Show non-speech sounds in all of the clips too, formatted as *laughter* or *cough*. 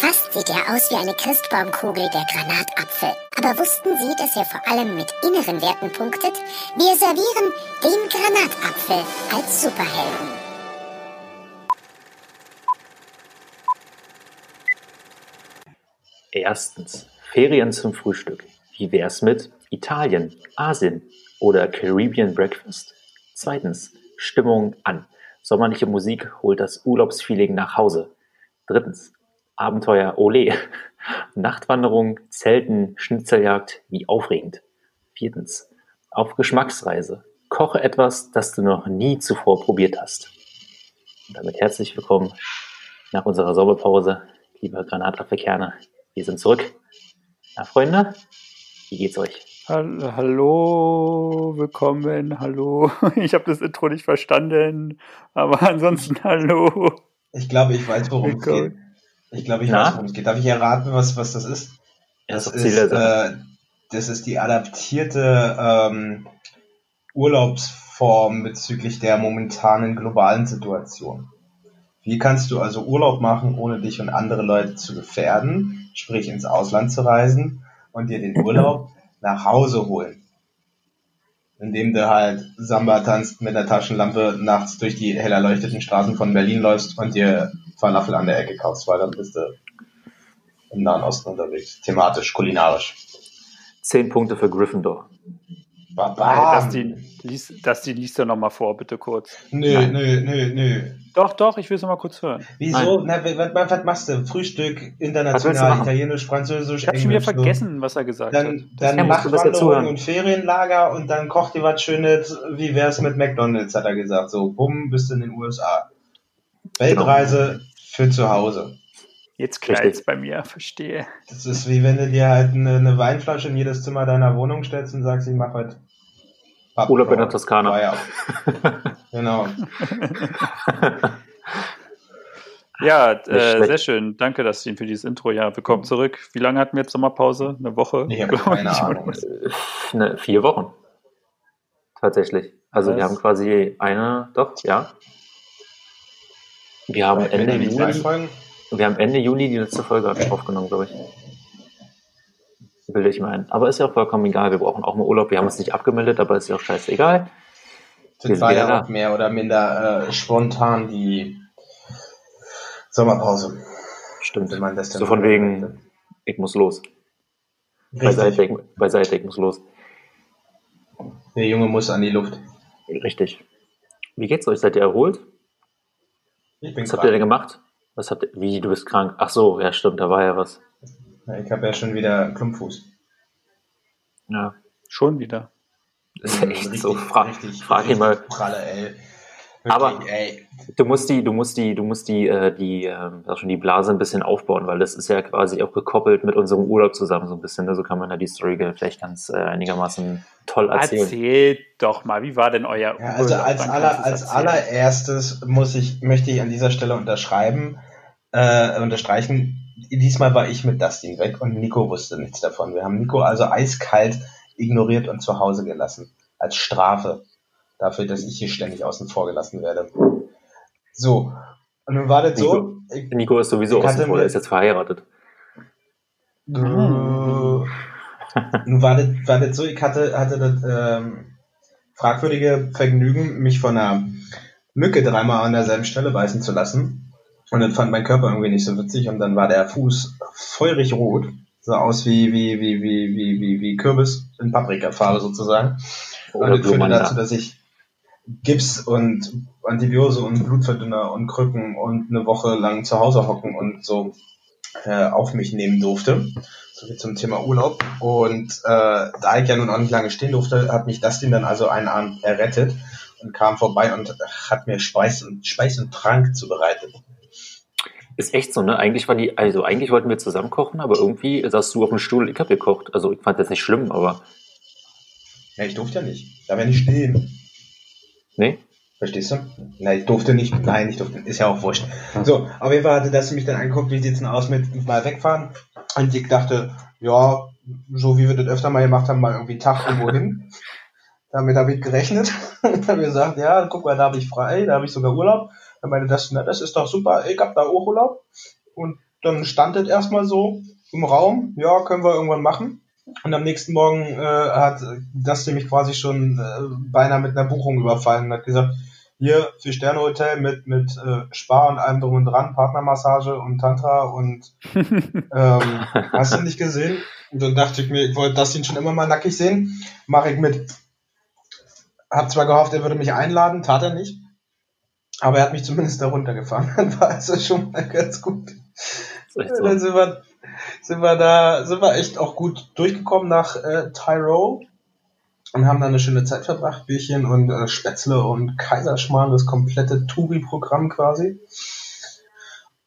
Fast sieht er aus wie eine Christbaumkugel, der Granatapfel. Aber wussten Sie, dass er vor allem mit inneren Werten punktet? Wir servieren den Granatapfel als Superhelden. Erstens. Ferien zum Frühstück. Wie wär's mit Italien, Asien oder Caribbean Breakfast? Zweitens. Stimmung an. Sommerliche Musik holt das Urlaubsfeeling nach Hause. Drittens. Abenteuer Ole. Nachtwanderung, Zelten, Schnitzeljagd, wie aufregend. Viertens. Auf Geschmacksreise. Koche etwas, das du noch nie zuvor probiert hast. Und damit herzlich willkommen nach unserer Sommerpause, liebe Granatapfelkerne. Wir sind zurück. Na, Freunde, wie geht's euch? Hallo, willkommen, hallo. *laughs* Ich habe das Intro nicht verstanden, aber ansonsten hallo. Ich glaube, ich weiß, worum es geht. Ich glaube, ich Na? weiß, worum es geht. Darf ich erraten, was, was das ist? Das Das ist äh, das ist die adaptierte ähm, Urlaubsform bezüglich der momentanen globalen Situation. Wie kannst du also Urlaub machen, ohne dich und andere Leute zu gefährden, sprich ins Ausland zu reisen und dir den Urlaub nach Hause holen? Indem du halt Samba tanzt mit der Taschenlampe nachts durch die hell erleuchteten Straßen von Berlin läufst und dir Falafel an der Ecke kaufst, weil dann bist du im Nahen Osten unterwegs. Thematisch, kulinarisch. Zehn Punkte für Gryffindor. Baba. Das die, lies, das die liest du nochmal vor, bitte kurz. Nö, Nein. nö, nö, nö. Doch, doch, ich will es nochmal kurz hören. Wieso? Na, was, was, was machst du? Frühstück, international, italienisch, französisch, Ich habe schon wieder englisch. so. vergessen, was er gesagt Dann, hat. dann du besser Nachtwanderung zuhören. und Ferienlager und dann kocht dir was Schönes. Wie wär's mit McDonalds, hat er gesagt. So, bumm, bist du in den USA. Weltreise für zu Hause. Jetzt knallt's bei mir, verstehe. Das ist wie wenn du dir halt eine, eine Weinflasche in jedes Zimmer deiner Wohnung stellst und sagst, ich mache heute Pub- Urlaub in der Toskana. Feierabend. *laughs* Genau. *laughs* Ja, äh, sehr schön. Danke, Dustin, für dieses Intro. Ja, willkommen zurück. Wie lange hatten wir jetzt Sommerpause? Eine Woche? Ich habe keine *laughs* Ahnung. ne, vier Wochen. Tatsächlich. Also wir Was? haben quasi eine, doch, ja. Wir haben Wenn Ende Juli, wir haben Ende Juli die letzte Folge aufgenommen, glaube ich. Bilde ich mir ein. Aber ist ja auch vollkommen egal. Wir brauchen auch mal Urlaub. Wir haben uns nicht abgemeldet, aber ist ja auch scheißegal. Das war ja auch mehr oder minder äh, spontan die Sommerpause. Stimmt. Wenn man das So von wegen, möchte. ich muss los. Beiseite, ich, beiseite, ich muss los. Der Junge muss an die Luft. Richtig. Wie geht's euch? Seid ihr erholt? Ich bin Was habt ihr denn krank. gemacht? Was habt ihr, wie, du bist krank? Ach so, ja stimmt, da war ja was. Ja, Ich habe ja schon wieder Klumpfuß. Ja, Schon wieder. das ist echt so. Fra frag ihn mal. Pralle, ey. Aber- Wirklich, ey. Du musst die, du musst die, du musst die, äh, die, ähm, sag schon die Blase ein bisschen aufbauen, weil das ist ja quasi auch gekoppelt mit unserem Urlaub zusammen so ein bisschen. Ne? So kann man da die Story vielleicht ganz äh, einigermaßen toll erzählen. Erzählt doch mal, wie war denn euer Ja, also Urlaub? als, aller, als allererstes muss ich, möchte ich an dieser Stelle unterschreiben, äh, unterstreichen, diesmal war ich mit Dustin weg und Nico wusste nichts davon. Wir haben Nico also eiskalt ignoriert und zu Hause gelassen. Als Strafe dafür, dass ich hier ständig außen vor gelassen werde. So. Und nun war das so, ich, Nico ist sowieso außen vor, der ist jetzt verheiratet. Nun war das, war das so, ich hatte, hatte das ähm, fragwürdige Vergnügen, mich von einer Mücke dreimal an derselben Stelle beißen zu lassen. Und das fand mein Körper irgendwie nicht so witzig und dann war der Fuß feurig rot. Sah aus wie, wie, wie, wie, wie, wie, wie Kürbis in Paprikafarbe sozusagen. Und Oder das führte dazu, dass ich Gips und Antibiose und Blutverdünner und Krücken und eine Woche lang zu Hause hocken und so äh, auf mich nehmen durfte. So viel zum Thema Urlaub. Und äh, da ich ja nun auch nicht lange stehen durfte, hat mich Dustin dann also einen Abend errettet und kam vorbei und hat mir Speis und, Speis und Trank zubereitet. Ist echt so, ne? Eigentlich war die, also eigentlich wollten wir zusammen kochen, aber irgendwie saß du auf dem Stuhl, ich hab gekocht. Also ich fand das nicht schlimm, aber Ja, ich durfte ja nicht. Da wäre nicht stehen. Nee. Verstehst du? Nein, ich durfte nicht. Nein, ich durfte. Ist ja auch wurscht. So, auf jeden Fall hatte das mich dann angeguckt, wie sieht's denn aus mit mal wegfahren. Und ich dachte, ja, so wie wir das öfter mal gemacht haben, mal irgendwie einen Tag irgendwo hin. *laughs* Damit habe ich gerechnet. *laughs* Und habe gesagt, ja, guck mal, da habe ich frei, da habe ich sogar Urlaub. Dann meinte das, na, das ist doch super, ich hab da auch Urlaub. Und dann stand es erstmal so im Raum, ja, können wir irgendwann machen. Und am nächsten Morgen äh, hat Dustin mich quasi schon äh, beinahe mit einer Buchung überfallen und hat gesagt, hier vier Sterne Hotel mit mit äh, Spar und allem drum und dran, Partnermassage und Tantra und *laughs* ähm, hast du nicht gesehen? Und dann dachte ich mir, ich wollte Dustin schon immer mal nackig sehen, mache ich mit. Hab zwar gehofft, er würde mich einladen, tat er nicht. Aber er hat mich zumindest da runtergefahren. *laughs* Dann war also schon mal ganz gut. So. Dann sind wir, sind wir da, sind wir echt auch gut durchgekommen nach äh, Tyrone und haben da eine schöne Zeit verbracht, Bierchen und äh, Spätzle und Kaiserschmarrn, das komplette Touri-Programm quasi.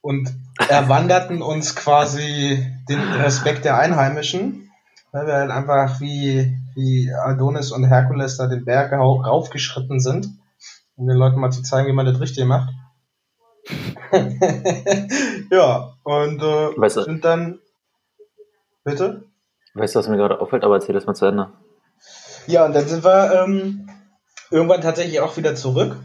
Und erwanderten uns quasi den Respekt der Einheimischen, weil wir halt einfach wie, wie Adonis und Herkules da den Berg raufgeschritten sind, um den Leuten mal zu zeigen, wie man das richtig macht. *laughs* ja, und äh, weißt du, sind dann. Bitte? Weißt du, was mir gerade auffällt, aber erzähl das mal zu Ende. Ja, und dann sind wir ähm, irgendwann tatsächlich auch wieder zurück.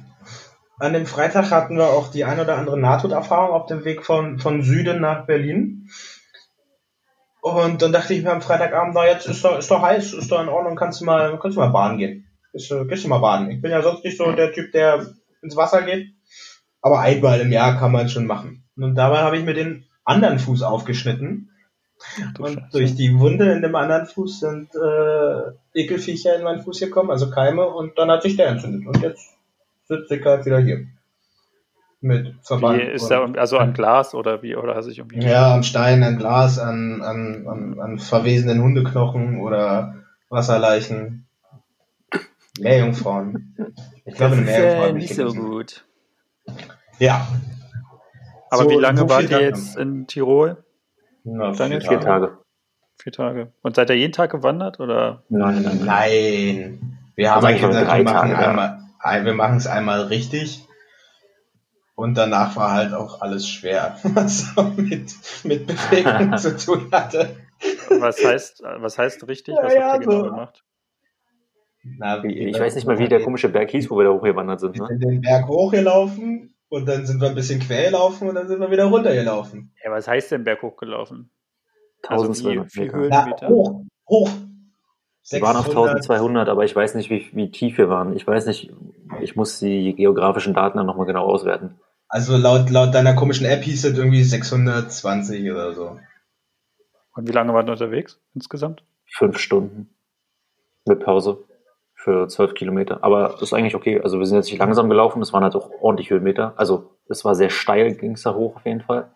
An dem Freitag hatten wir auch die ein oder andere Nahtoderfahrung auf dem Weg von, von Süden nach Berlin. Und dann dachte ich mir am Freitagabend, na jetzt ist doch, ist doch heiß, ist doch in Ordnung, kannst du mal, kannst du mal baden gehen. Gehst, gehst du mal baden. Ich bin ja sonst nicht so der Typ, der ins Wasser geht. Aber einmal im Jahr kann man schon machen. Und dabei habe ich mir den anderen Fuß aufgeschnitten. Ach, und Scheiße. durch die Wunde in dem anderen Fuß sind äh, Ekelviecher in meinen Fuß gekommen, also Keime, und dann hat sich der entzündet. Und jetzt sitze ich halt wieder hier. Mit Verband. Wie ist der, also an Glas oder wie, oder sich irgendwie? Ja, am Stein, an Glas, an, an, an, an verwesenden Hundeknochen oder Wasserleichen. Meerjungfrauen. Ich glaube, eine Meerjungfrau ist nicht so gut. Ja. Aber so, wie lange wart ihr jetzt in Tirol? Na, vier, vier Tage. Vier Tage. Und seid ihr jeden Tag gewandert oder? Nein, nein, nein. Wir haben eigentlich gesagt, wir machen, einmal, wir machen es einmal richtig. Und danach war halt auch alles schwer, *laughs* was mit, mit Bewegung *laughs* zu tun hatte. Was heißt, was heißt richtig? Was ja, habt ihr genau gemacht? Na, wie, ich weiß nicht mal, wie der komische Berg hieß, wo wir da hochgewandert sind. Ne? Wir sind den Berg hochgelaufen und dann sind wir ein bisschen quer gelaufen und dann sind wir wieder runtergelaufen. Ja, was heißt denn Berg hochgelaufen? 1200 also wie, Höhenmeter? hoch, hoch. Wir waren auf 1200, aber ich weiß nicht, wie, wie tief wir waren. Ich weiß nicht, ich muss die geografischen Daten dann nochmal genau auswerten. Also laut, laut deiner komischen App hieß es irgendwie 620 oder so. Und wie lange waren wir unterwegs insgesamt? Fünf Stunden. Mit Pause für zwölf Kilometer. Aber das ist eigentlich okay. Also wir sind jetzt nicht langsam gelaufen, es waren halt auch ordentlich Höhenmeter. Also es war sehr steil, ging es da hoch auf jeden Fall.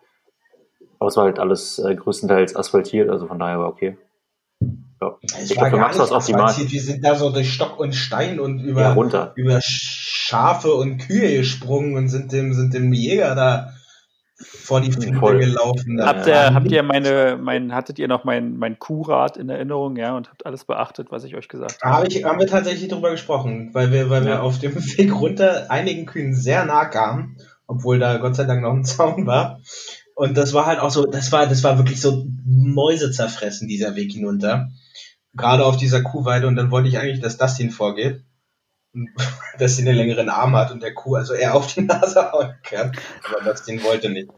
Aber es war halt alles äh, größtenteils asphaltiert, also von daher war okay. Ja. Ich glaube, für Max war es optimal. Wir sind da so durch Stock und Stein und über, ja, über Schafe und Kühe gesprungen und sind dem, sind dem Jäger da vor die Flinte Voll. gelaufen. Habt ihr, habt ihr meine, mein, hattet ihr noch mein, mein Kuhrat in Erinnerung, ja, und habt alles beachtet, was ich euch gesagt habe? Hab ich, haben wir tatsächlich darüber gesprochen, weil wir, weil ja. wir auf dem *laughs* Weg runter einigen Kühen sehr nah kamen, obwohl da Gott sei Dank noch ein *laughs* Zaun war. Und das war halt auch so, das war, das war wirklich so Mäuse zerfressen, dieser Weg hinunter. Gerade auf dieser Kuhweide und dann wollte ich eigentlich, dass Dustin vorgeht. *laughs* dass sie einen längeren Arm hat und der Kuh also eher auf die Nase hauen kann. Aber Dustin wollte nicht.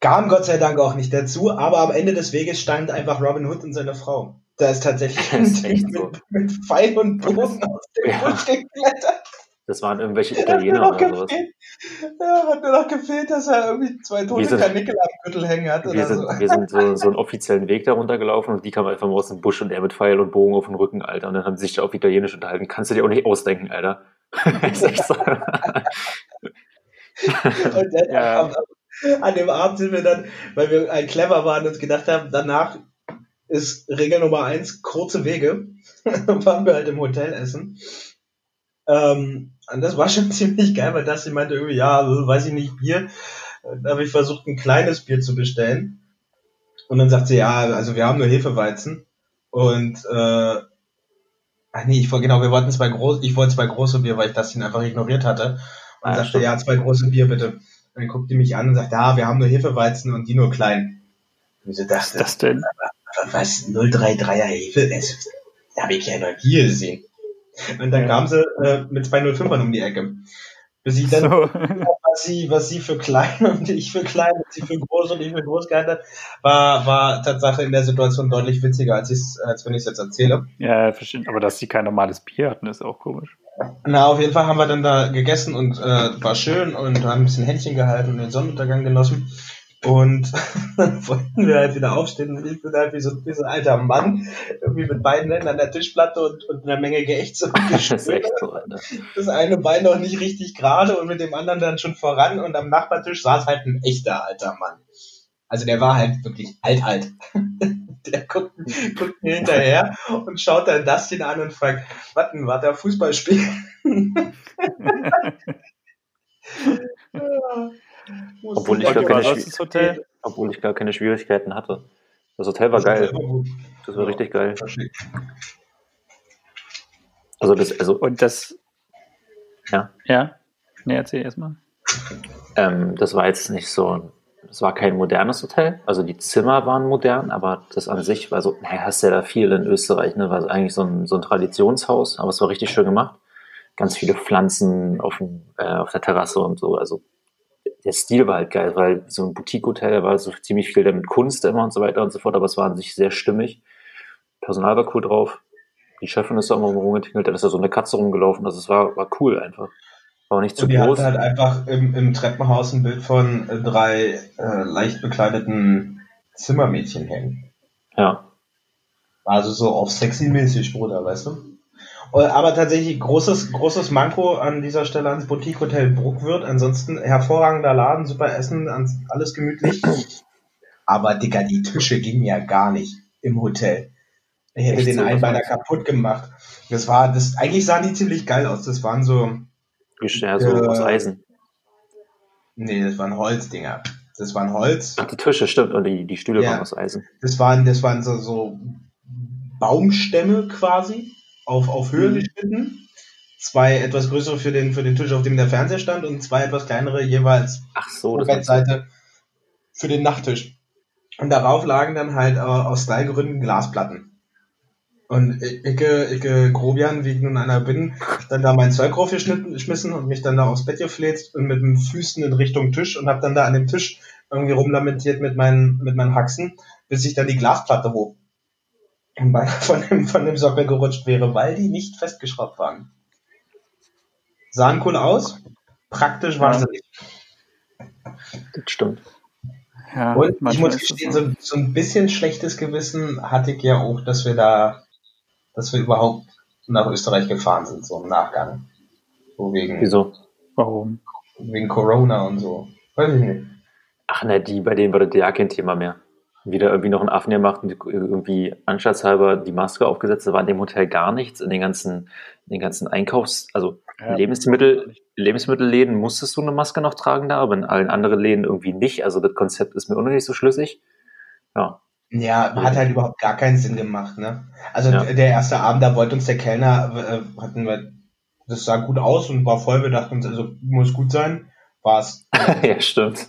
Kam Gott sei Dank auch nicht dazu, aber am Ende des Weges stand einfach Robin Hood und seine Frau. Da ist tatsächlich *laughs* ein Typ mit, mit Pfeil und Bogen *laughs* aus dem ja. Busch geklettert. Das waren irgendwelche *laughs* Italiener oder sowas. Ja, hat nur noch gefehlt, dass er irgendwie zwei tote Kanickel am Gürtel hängen hat. Wir, sind, so. wir sind so, so einen *laughs* offiziellen Weg da runtergelaufen und die kamen einfach mal aus dem Busch und er mit Pfeil und Bogen auf den Rücken, Alter. Und dann haben sie sich da auf Italienisch unterhalten. Kannst du dir auch nicht ausdenken, Alter. *laughs* ist echt so. und dann ja. an, an dem Abend sind wir dann, weil wir ein clever waren und gedacht haben, danach ist Regel Nummer eins kurze Wege. dann waren wir halt im Hotel essen. Ähm, und das war schon *laughs* ziemlich geil, weil das meinte irgendwie, ja, weiß ich nicht, Bier. Da habe ich versucht, ein kleines Bier zu bestellen. Und dann sagt sie, ja, also wir haben nur Hefeweizen. Und äh, ach nee, ich wollte genau, wir wollten zwei große, ich wollte zwei große Bier, weil ich das ihn einfach ignoriert hatte. Und ah, sagte, stimmt. ja, zwei große Bier bitte. Und dann guckt die mich an und sagt, ja, wir haben nur Hefeweizen und die nur klein. Und so dachte, was ist das denn? Was, 033er Hefe? Da habe ich ja noch nie gesehen. Und dann ja. kam sie äh, mit 205ern um die Ecke. Bis ich dann, so. *laughs* was, sie, was sie für klein *laughs* und ich für klein und sie für groß und ich für groß gehalten hat, war, war Tatsache in der Situation deutlich witziger, als, als wenn ich es jetzt erzähle. Ja, verstehe. Aber dass sie kein normales Bier hatten, ist auch komisch. Na, auf jeden Fall haben wir dann da gegessen und äh, war schön und haben ein bisschen Händchen gehalten und den Sonnenuntergang genossen. Und *laughs* dann wollten wir halt wieder aufstehen und ich bin halt wie so, wie so ein alter Mann, irgendwie mit beiden Händen an der Tischplatte und, und einer Menge Geächtze und *laughs* das, ist echt so, das eine Bein noch nicht richtig gerade und mit dem anderen dann schon voran und am Nachbartisch saß halt ein echter alter Mann. Also der war halt wirklich alt, alt. *laughs* Der guckt, guckt mir hinterher und schaut dann Dustin an und fragt, was denn, war der Fußballspiel? Obwohl ich, gar keine Hotel? Obwohl ich gar keine Schwierigkeiten hatte. Das Hotel war das geil. War das war ja, richtig geil. Also das, also. Und das. Ja. Ja. Nee, erzähl erstmal. Ähm, das war jetzt nicht so das war kein modernes Hotel, also die Zimmer waren modern, aber das an sich war so, naja, hast ja da viel in Österreich, ne, war eigentlich so ein, so ein Traditionshaus, aber es war richtig schön gemacht. Ganz viele Pflanzen auf, dem, äh, auf der Terrasse und so, also der Stil war halt geil, weil so ein Boutique-Hotel war so ziemlich viel damit Kunst immer und so weiter und so fort, aber es war an sich sehr stimmig. Personal war cool drauf. Die Chefin ist da immer rumgetingelt, da ist da so eine Katze rumgelaufen, also es war, war cool einfach. War nicht zu und die groß. Die halt einfach im, im Treppenhaus ein Bild von äh, drei äh, leicht bekleideten Zimmermädchen hängen. Ja. Also so auf sexy-mäßig, Bruder, weißt du? Aber tatsächlich großes, großes Manko an dieser Stelle ans Boutique Hotel Bruckwirt. Ansonsten hervorragender Laden, super Essen, alles gemütlich. Aber Digga, die Tische gingen ja gar nicht im Hotel. Ich hätte Echt den so Einbeiner kaputt gemacht. Das war, das, eigentlich sahen die ziemlich geil aus. Das waren so, ja, so äh, aus Eisen. Nee, das waren Holzdinger. Das waren Holz. Ach, die Tische, stimmt. Und die, die Stühle ja. waren aus Eisen. Das waren, das waren so, so Baumstämme quasi auf, auf Höhe mhm. geschnitten. Zwei etwas größere für den, für den Tisch, auf dem der Fernseher stand und zwei etwas kleinere jeweils Ach so, das Bettseite für den Nachttisch. Und darauf lagen dann halt äh, aus Stylegründen Glasplatten. Und ich, ich Grobian, wie ich nun einer bin, dann da mein Zeug raufgeschmissen und mich dann da aufs Bett gefläzt und mit den Füßen in Richtung Tisch und habe dann da an dem Tisch irgendwie rumlamentiert mit meinen, mit meinen Haxen, bis ich dann die Glasplatte hoch beinahe *laughs* von dem, von dem Sockel gerutscht wäre, weil die nicht festgeschraubt waren. Sahen cool aus, praktisch waren sie nicht. Das stimmt. Ja, und ich muss gestehen, so, so ein bisschen schlechtes Gewissen hatte ich ja auch, dass wir da dass wir überhaupt nach Österreich gefahren sind, so im Nachgang. So wegen, Wieso? Warum? Wegen Corona und so. Weiß ich nicht. Ach ne, die, bei denen war das ja kein Thema mehr. Wieder irgendwie noch einen Affen gemacht und irgendwie anstatthalber die Maske aufgesetzt. Da war in dem Hotel gar nichts. In den ganzen, in den ganzen Einkaufs-, also ja, Lebensmittel, Lebensmittelläden musstest du eine Maske noch tragen da, aber in allen anderen Läden irgendwie nicht. Also das Konzept ist mir auch noch nicht so schlüssig. Ja, ja, hat halt überhaupt gar keinen Sinn gemacht, ne? Also ja. der erste Abend, da wollte uns der Kellner, äh, hatten wir, das sah gut aus und war voll, wir dachten uns, also muss gut sein. War's. *laughs* ja, stimmt.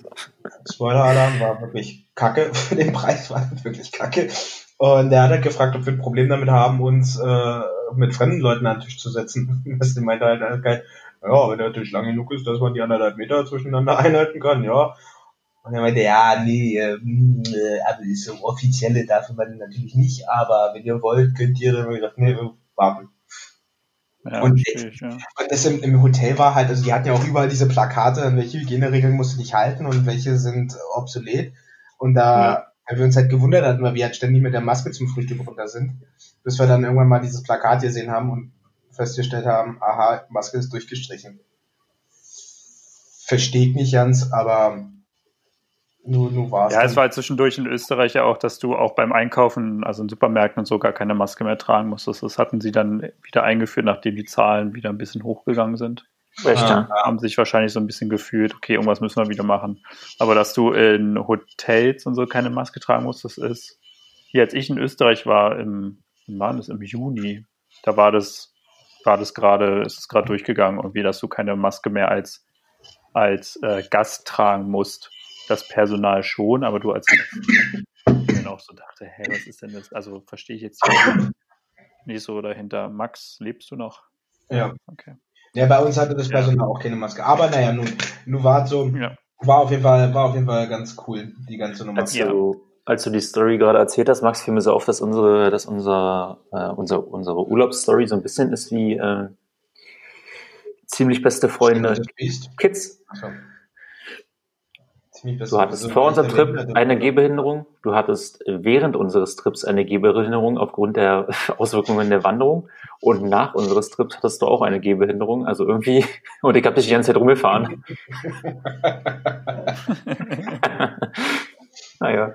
Spoiler-Alarm war wirklich kacke. *laughs* Für den Preis war das wirklich kacke. Und der hat halt gefragt, ob wir ein Problem damit haben, uns äh, mit fremden Leuten an den Tisch zu setzen. *laughs* Das meinte halt, geil, ja, wenn der Tisch lang genug ist, dass man die anderthalb Meter zwischeneinander einhalten kann, ja. Und er meinte, ja, nee, äh, also so offizielle darf man natürlich nicht, aber wenn ihr wollt, könnt ihr dann gesagt, nee, warten. Ja, und, ich, ja. und das im, im, Hotel war halt, also die hatten ja auch überall diese Plakate, an welche Hygieneregeln musst du dich halten und welche sind obsolet. Und da ja. haben wir uns halt gewundert hatten, weil wir halt ständig mit der Maske zum Frühstück runter sind, bis wir dann irgendwann mal dieses Plakat gesehen haben und festgestellt haben, aha, Maske ist durchgestrichen. Verstehe ich nicht ganz, aber nur, nur war's. Ja, es war halt zwischendurch in Österreich ja auch, dass du auch beim Einkaufen, also in Supermärkten und so, gar keine Maske mehr tragen musstest. Das hatten sie dann wieder eingeführt, nachdem die Zahlen wieder ein bisschen hochgegangen sind. Echt, ja. Haben sich wahrscheinlich so ein bisschen gefühlt, okay, irgendwas müssen wir wieder machen. Aber dass du in Hotels und so keine Maske tragen musst, das ist, hier als ich in Österreich war, im, war das, im Juni, da war das, war das gerade, ist es gerade durchgegangen, irgendwie, dass du keine Maske mehr als, als äh, Gast tragen musst das Personal schon, aber du als dann auch so dachte, hä, was ist denn das? Also verstehe ich jetzt nicht so dahinter. Max, lebst du noch? Ja. Okay. Ja, bei uns hatte das Personal ja. auch keine Maske. Aber naja, nun, nun war so, ja. war auf jeden Fall, war auf jeden Fall ganz cool, die ganze Nummer. Als du, als du die Story gerade erzählt hast, Max, fiel mir so auf, dass unsere, dass unser, äh, unsere, unsere Urlaubsstory so ein bisschen ist wie äh, ziemlich beste Freunde Kids. So. Du hattest vor unserem Trip eine Gehbehinderung, du hattest während unseres Trips eine Gehbehinderung aufgrund der *laughs* Auswirkungen der Wanderung und nach unseres Trips hattest du auch eine Gehbehinderung, also irgendwie, *laughs* und ich habe dich die ganze Zeit rumgefahren. *laughs* naja.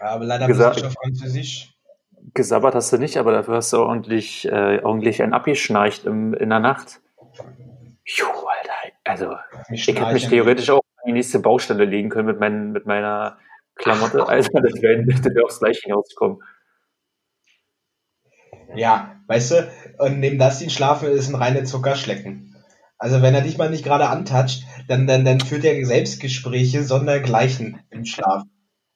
Ja, aber leider Gesa muss ich auf Französisch. Gesabbert hast du nicht, aber dafür hast du ordentlich, äh, ordentlich ein abgeschnarcht im, in der Nacht. Juh, Alter, also ich hätte mich theoretisch auch die nächste Baustelle legen können mit, mein, mit meiner Klamotte. *laughs* Also das wäre wär aufs Gleiche hinausgekommen. Ja, weißt du, und neben das ihn schlafen ist ein reiner Zuckerschlecken. Also wenn er dich mal nicht gerade antatscht, dann, dann, dann führt er Selbstgespräche sondergleichen im Schlaf.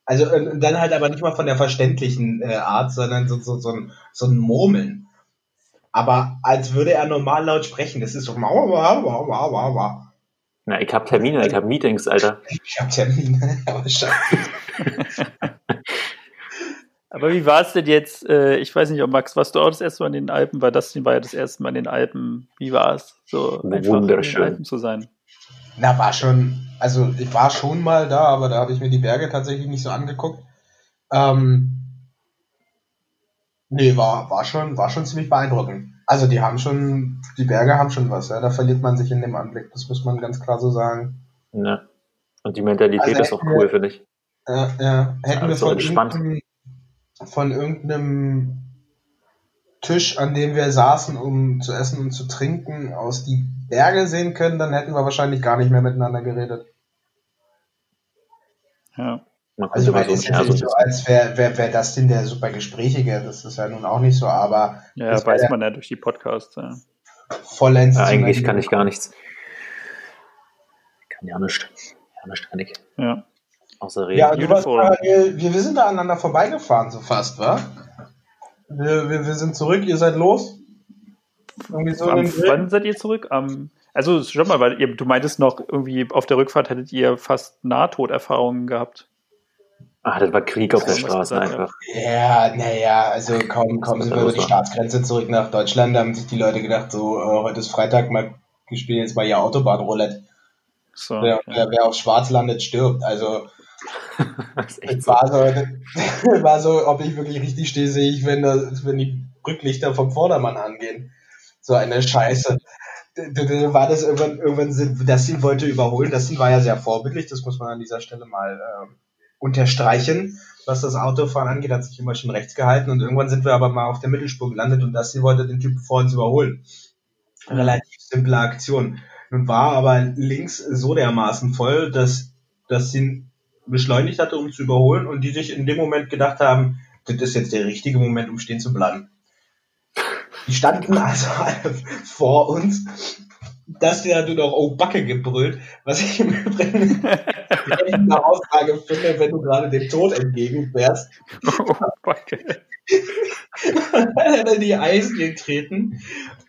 Also und dann halt aber nicht mal von der verständlichen äh, Art, sondern so, so, so, ein, so ein Murmeln. Aber als würde er normal laut sprechen. Das ist so. Na, ich hab Termine, ich hab Meetings, Alter. *laughs* Ich hab Termine, *laughs* aber scheiße. *laughs* aber wie war es denn jetzt? Äh, ich weiß nicht, ob Max, warst du auch das erste Mal in den Alpen? War das war ja das erste Mal in den Alpen. Wie war es, so Wunderschön. in den Alpen zu sein? Na, war schon, also ich war schon mal da, aber da habe ich mir die Berge tatsächlich nicht so angeguckt. Ähm, nee, war, war, schon, war schon ziemlich beeindruckend. Also die haben schon, die Berge haben schon was, ja. Da verliert man sich in dem Anblick, das muss man ganz klar so sagen. Ja. Und die Mentalität also ist auch cool, finde ich. Ja, ja. Hätten also wir von, irgendeinem, von irgendeinem Tisch, an dem wir saßen, um zu essen und zu trinken, aus die Berge sehen können, dann hätten wir wahrscheinlich gar nicht mehr miteinander geredet. Ja. Man also, weil so ist ja nicht so, als wäre wär, wär das denn der super Gesprächige. Das ist ja nun auch nicht so, aber. Ja, weiß man ja durch die Podcasts. Ja. Vollends. Ja, eigentlich kann ich gar nichts. Ich kann ja nichts. Ja, nichts kann ich. Ja. Außer reden. Ja, du warst parallel, wir, wir sind da aneinander vorbeigefahren, so fast, wa? Wir, wir, wir sind zurück, ihr seid los. Irgendwie so Am, wann seid ihr zurück? Am, also schon mal, weil ihr, du meintest noch, irgendwie auf der Rückfahrt hättet ihr fast Nahtoderfahrungen gehabt. Ah, das war Krieg auf der Straße einfach. Ja, naja, also kaum, kaum sind wir über die Staatsgrenze zurück nach Deutschland, da haben sich die Leute gedacht, so, äh, heute ist Freitag, mal, wir spielen jetzt mal hier Autobahnroulette. So, wer, okay. wer, wer auf Schwarz landet, stirbt. Also, *laughs* es war, so, *laughs* war so, ob ich wirklich richtig stehe, sehe ich, wenn, das, wenn die Rücklichter vom Vordermann angehen. So eine Scheiße. Da war das irgendwann, irgendwann, das Team wollte überholen. Das Team war ja sehr vorbildlich, das muss man an dieser Stelle mal ähm, unterstreichen. Was das Autofahren angeht, hat sich immer schon rechts gehalten und irgendwann sind wir aber mal auf der Mittelspur gelandet und das hier wollte den Typ vor uns überholen. Relativ simple Aktion. Nun war aber links so dermaßen voll, dass, dass sie beschleunigt hatte, um zu überholen und die sich in dem Moment gedacht haben, das ist jetzt der richtige Moment, um stehen zu bleiben. Die standen also *laughs* vor uns dass der du doch Oh Backe gebrüllt, was ich im Übrigen *laughs* eine Aussage finde, wenn du gerade dem Tod entgegenfährst. Oh Backe. dann hat er die Eisen getreten.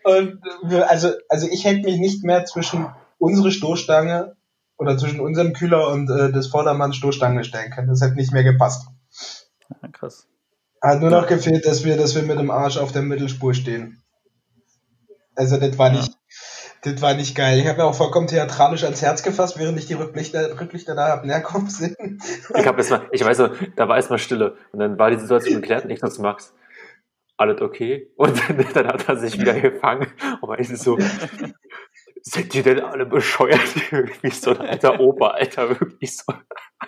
Und also, also ich hätte mich nicht mehr zwischen unsere Stoßstange oder zwischen unserem Kühler und äh, des Vordermanns Stoßstange stellen können. Das hätte nicht mehr gepasst. Ja, krass. Hat nur noch gefehlt, dass wir, dass wir mit dem Arsch auf der Mittelspur stehen. Also das war nicht, das war nicht geil. Ich habe mir auch vollkommen theatralisch ans Herz gefasst, während ich die Rücklichter, Rücklichter da hab näher kommen sehen. Ich habe erstmal, ich weiß so, da war erstmal Stille. Und dann war die Situation *laughs* geklärt und ich noch zu Max. Alles okay? Und dann, *laughs* dann hat er sich wieder gefangen und war so, sind die denn alle bescheuert? *laughs* Wie so ein alter Opa, Alter, wirklich so.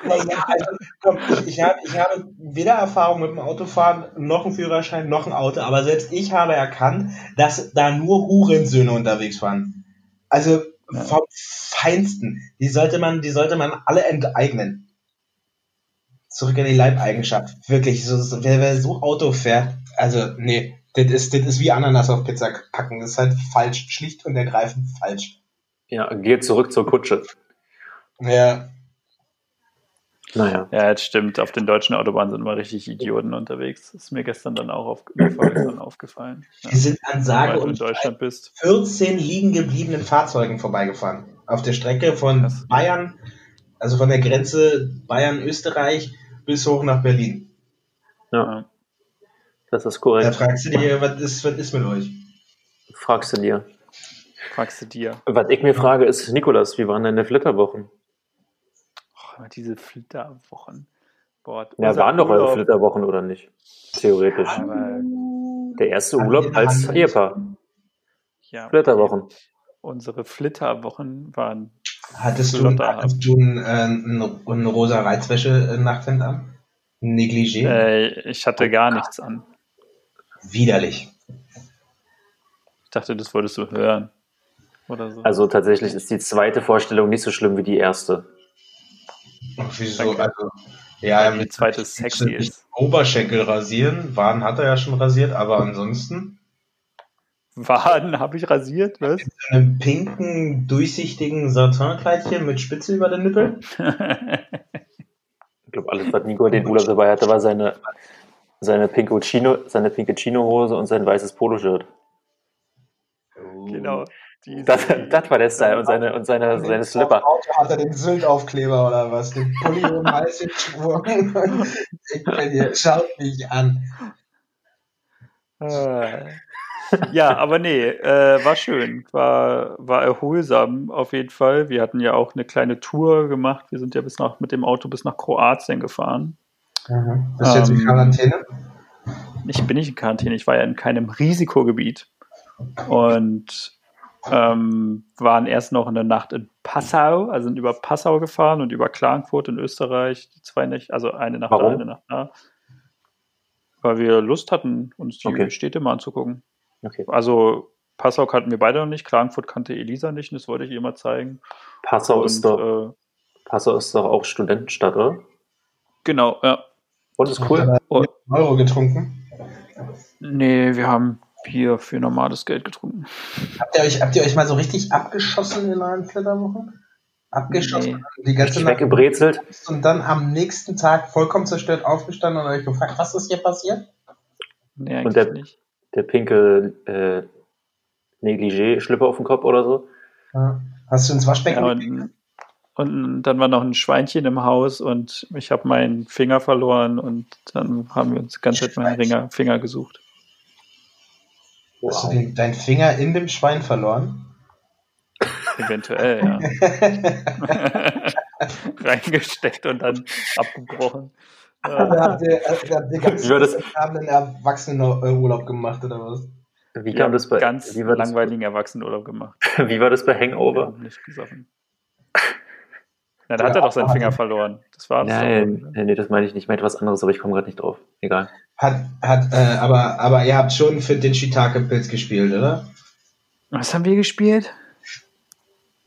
Naja, also, komm, ich, hab, ich habe weder Erfahrung mit dem Autofahren, noch einen Führerschein, noch ein Auto, aber selbst ich habe erkannt, dass da nur Hurensöhne unterwegs waren. Also ja. vom Feinsten. Die sollte man, die sollte man alle enteignen. Zurück in die Leibeigenschaft. Wirklich, so, wer, wer so Auto fährt, also nee, das ist, das ist wie Ananas auf Pizza packen. Das ist halt falsch, schlicht und ergreifend falsch. Ja, geh zurück zur Kutsche. Ja. Naja. Ja, jetzt stimmt. Auf den deutschen Autobahnen sind immer richtig Idioten unterwegs. Das ist mir gestern dann auch auf, vorgestern *laughs* aufgefallen. Ja. Wir sind an sage und 14 liegen gebliebenen Fahrzeugen vorbeigefahren. Auf der Strecke von Krass. Bayern, also von der Grenze Bayern-Österreich bis hoch nach Berlin. Ja. Das ist korrekt. Da fragst du dir, was ist, was ist mit euch? Fragst du dir. Fragst du dir. Was ich mir frage, ist, Nikolas, wie waren deine Flitterwochen? Diese Flitterwochen. Boah, ja, waren doch eure Flitterwochen, oder nicht? Theoretisch. Aber der erste Urlaub als Ehepaar. Ja, Flitterwochen. Unsere Flitterwochen waren. Hattest du, hattest du ein, ein, äh, ein rosa Reizwäsche-Nachthemd an? Ein Negligé? Äh, ich hatte gar nichts an. Widerlich. Ich dachte, das wolltest du hören. Oder so. Also tatsächlich ist die zweite Vorstellung nicht so schlimm wie die erste. Ach, wieso? Also, ja, die zweite sexy ist. Oberschenkel rasieren. Waden hat er ja schon rasiert, aber ansonsten. Waden habe ich rasiert, was? In einem pinken, durchsichtigen Satinkleidchen mit Spitze über den Nippel. *laughs* ich glaube, alles, was Nico den Urlaub dabei hatte, war seine, seine pinke Chino, seine pinke Chino-Hose und sein weißes Poloshirt. Genau. Die, das, das, war der Style und seine, und seine, und seine Slipper. Auto hat er den Sylt-Aufkleber oder was? Den Pulli um den Hals *laughs* hier, schaut mich an. Äh. ja, aber nee, äh, war schön. War, war erholsam auf jeden Fall. Wir hatten ja auch eine kleine Tour gemacht. Wir sind ja bis nach, mit dem Auto bis nach Kroatien gefahren. Mhm. Bist du jetzt in ähm, Quarantäne? Ich bin nicht in Quarantäne. Ich war ja in keinem Risikogebiet. Und ähm, waren erst noch eine Nacht in Passau, also sind über Passau gefahren und über Klagenfurt in Österreich, die zwei Nächte, also eine Nacht Warum? da, eine Nacht da. Weil wir Lust hatten, uns die okay. Städte mal anzugucken. Okay. Also Passau kannten wir beide noch nicht, Klagenfurt kannte Elisa nicht, das wollte ich ihr mal zeigen. Passau und, ist doch äh, Passau ist doch auch Studentenstadt, oder? Genau, ja. Und ist cool. Euro getrunken? Nee, wir haben Bier für normales Geld getrunken. Habt ihr euch, habt ihr euch mal so richtig abgeschossen in euren Flitterwochen? Abgeschossen, nee. die ganze Nacht weggebrezelt. Und dann am nächsten Tag vollkommen zerstört aufgestanden und euch gefragt, was ist hier passiert? Nee, und der, nicht. der pinke äh, Negligé-Schlipper auf dem Kopf oder so. Ja. Hast du ins Waschbecken ja, und, und dann war noch ein Schweinchen im Haus und ich habe meinen Finger verloren und dann haben wir uns die ganze Zeit meinen Finger gesucht. Wow. Hast du den, deinen Finger in dem Schwein verloren? Eventuell, ja. *laughs* Reingesteckt und dann abgebrochen. Da habt ihr, habt ihr ganz einen Erwachsenenurlaub gemacht oder was? Wie kam ja, das bei ganz wie langweiligen Erwachsenenurlaub gemacht? *laughs* Wie war das bei Hangover? Nicht gesoffen. Na, da ja, hat er doch seinen Finger verloren. Das war Nein, nee, nee, das meine ich nicht. Ich meine was anderes, aber ich komme gerade nicht drauf. Egal. Hat, hat, äh, aber, aber ihr habt schon für den Shiitake-Pilz gespielt, oder? Was haben wir gespielt?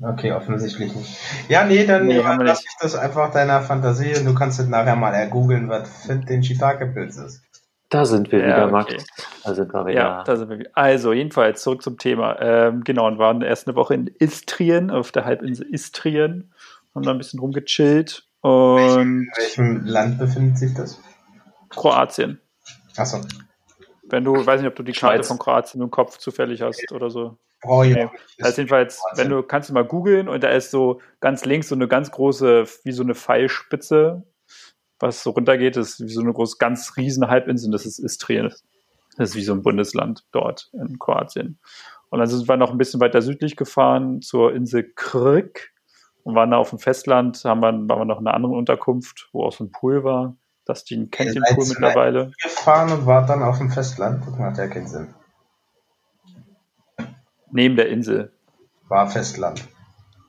Okay, offensichtlich nicht. Ja, nee, dann nee, lass ich das einfach deiner Fantasie und du kannst es nachher mal ergoogeln, was für den Shiitake-Pilz ist. Da sind wir ja, wieder, okay. Max. Da sind wir wieder. Ja, da sind wir wieder. Also, jedenfalls zurück zum Thema. Ähm, genau, und waren erst eine Woche in Istrien, auf der Halbinsel Istrien, haben da ein bisschen rumgechillt. Und in welchem Land befindet sich das? Kroatien. Achso. Wenn du, weiß nicht, ob du die Karte Schweiz. von Kroatien im Kopf zufällig hast oder so. Oh ja. Nee. Also jedenfalls, wenn du, kannst du mal googeln und da ist so ganz links so eine ganz große, wie so eine Pfeilspitze, was so runtergeht, das ist wie so eine große, ganz riesen Halbinsel, das ist Istrien. Das ist wie so ein Bundesland dort in Kroatien. Und dann sind wir noch ein bisschen weiter südlich gefahren zur Insel Krk und waren da auf dem Festland, haben wir, waren wir noch in einer anderen Unterkunft, wo auch so ein Pool war. Dustin kennt den Pool mittlerweile. gefahren und war dann auf dem Festland. Das macht ja keinen Sinn. Neben der Insel. War Festland.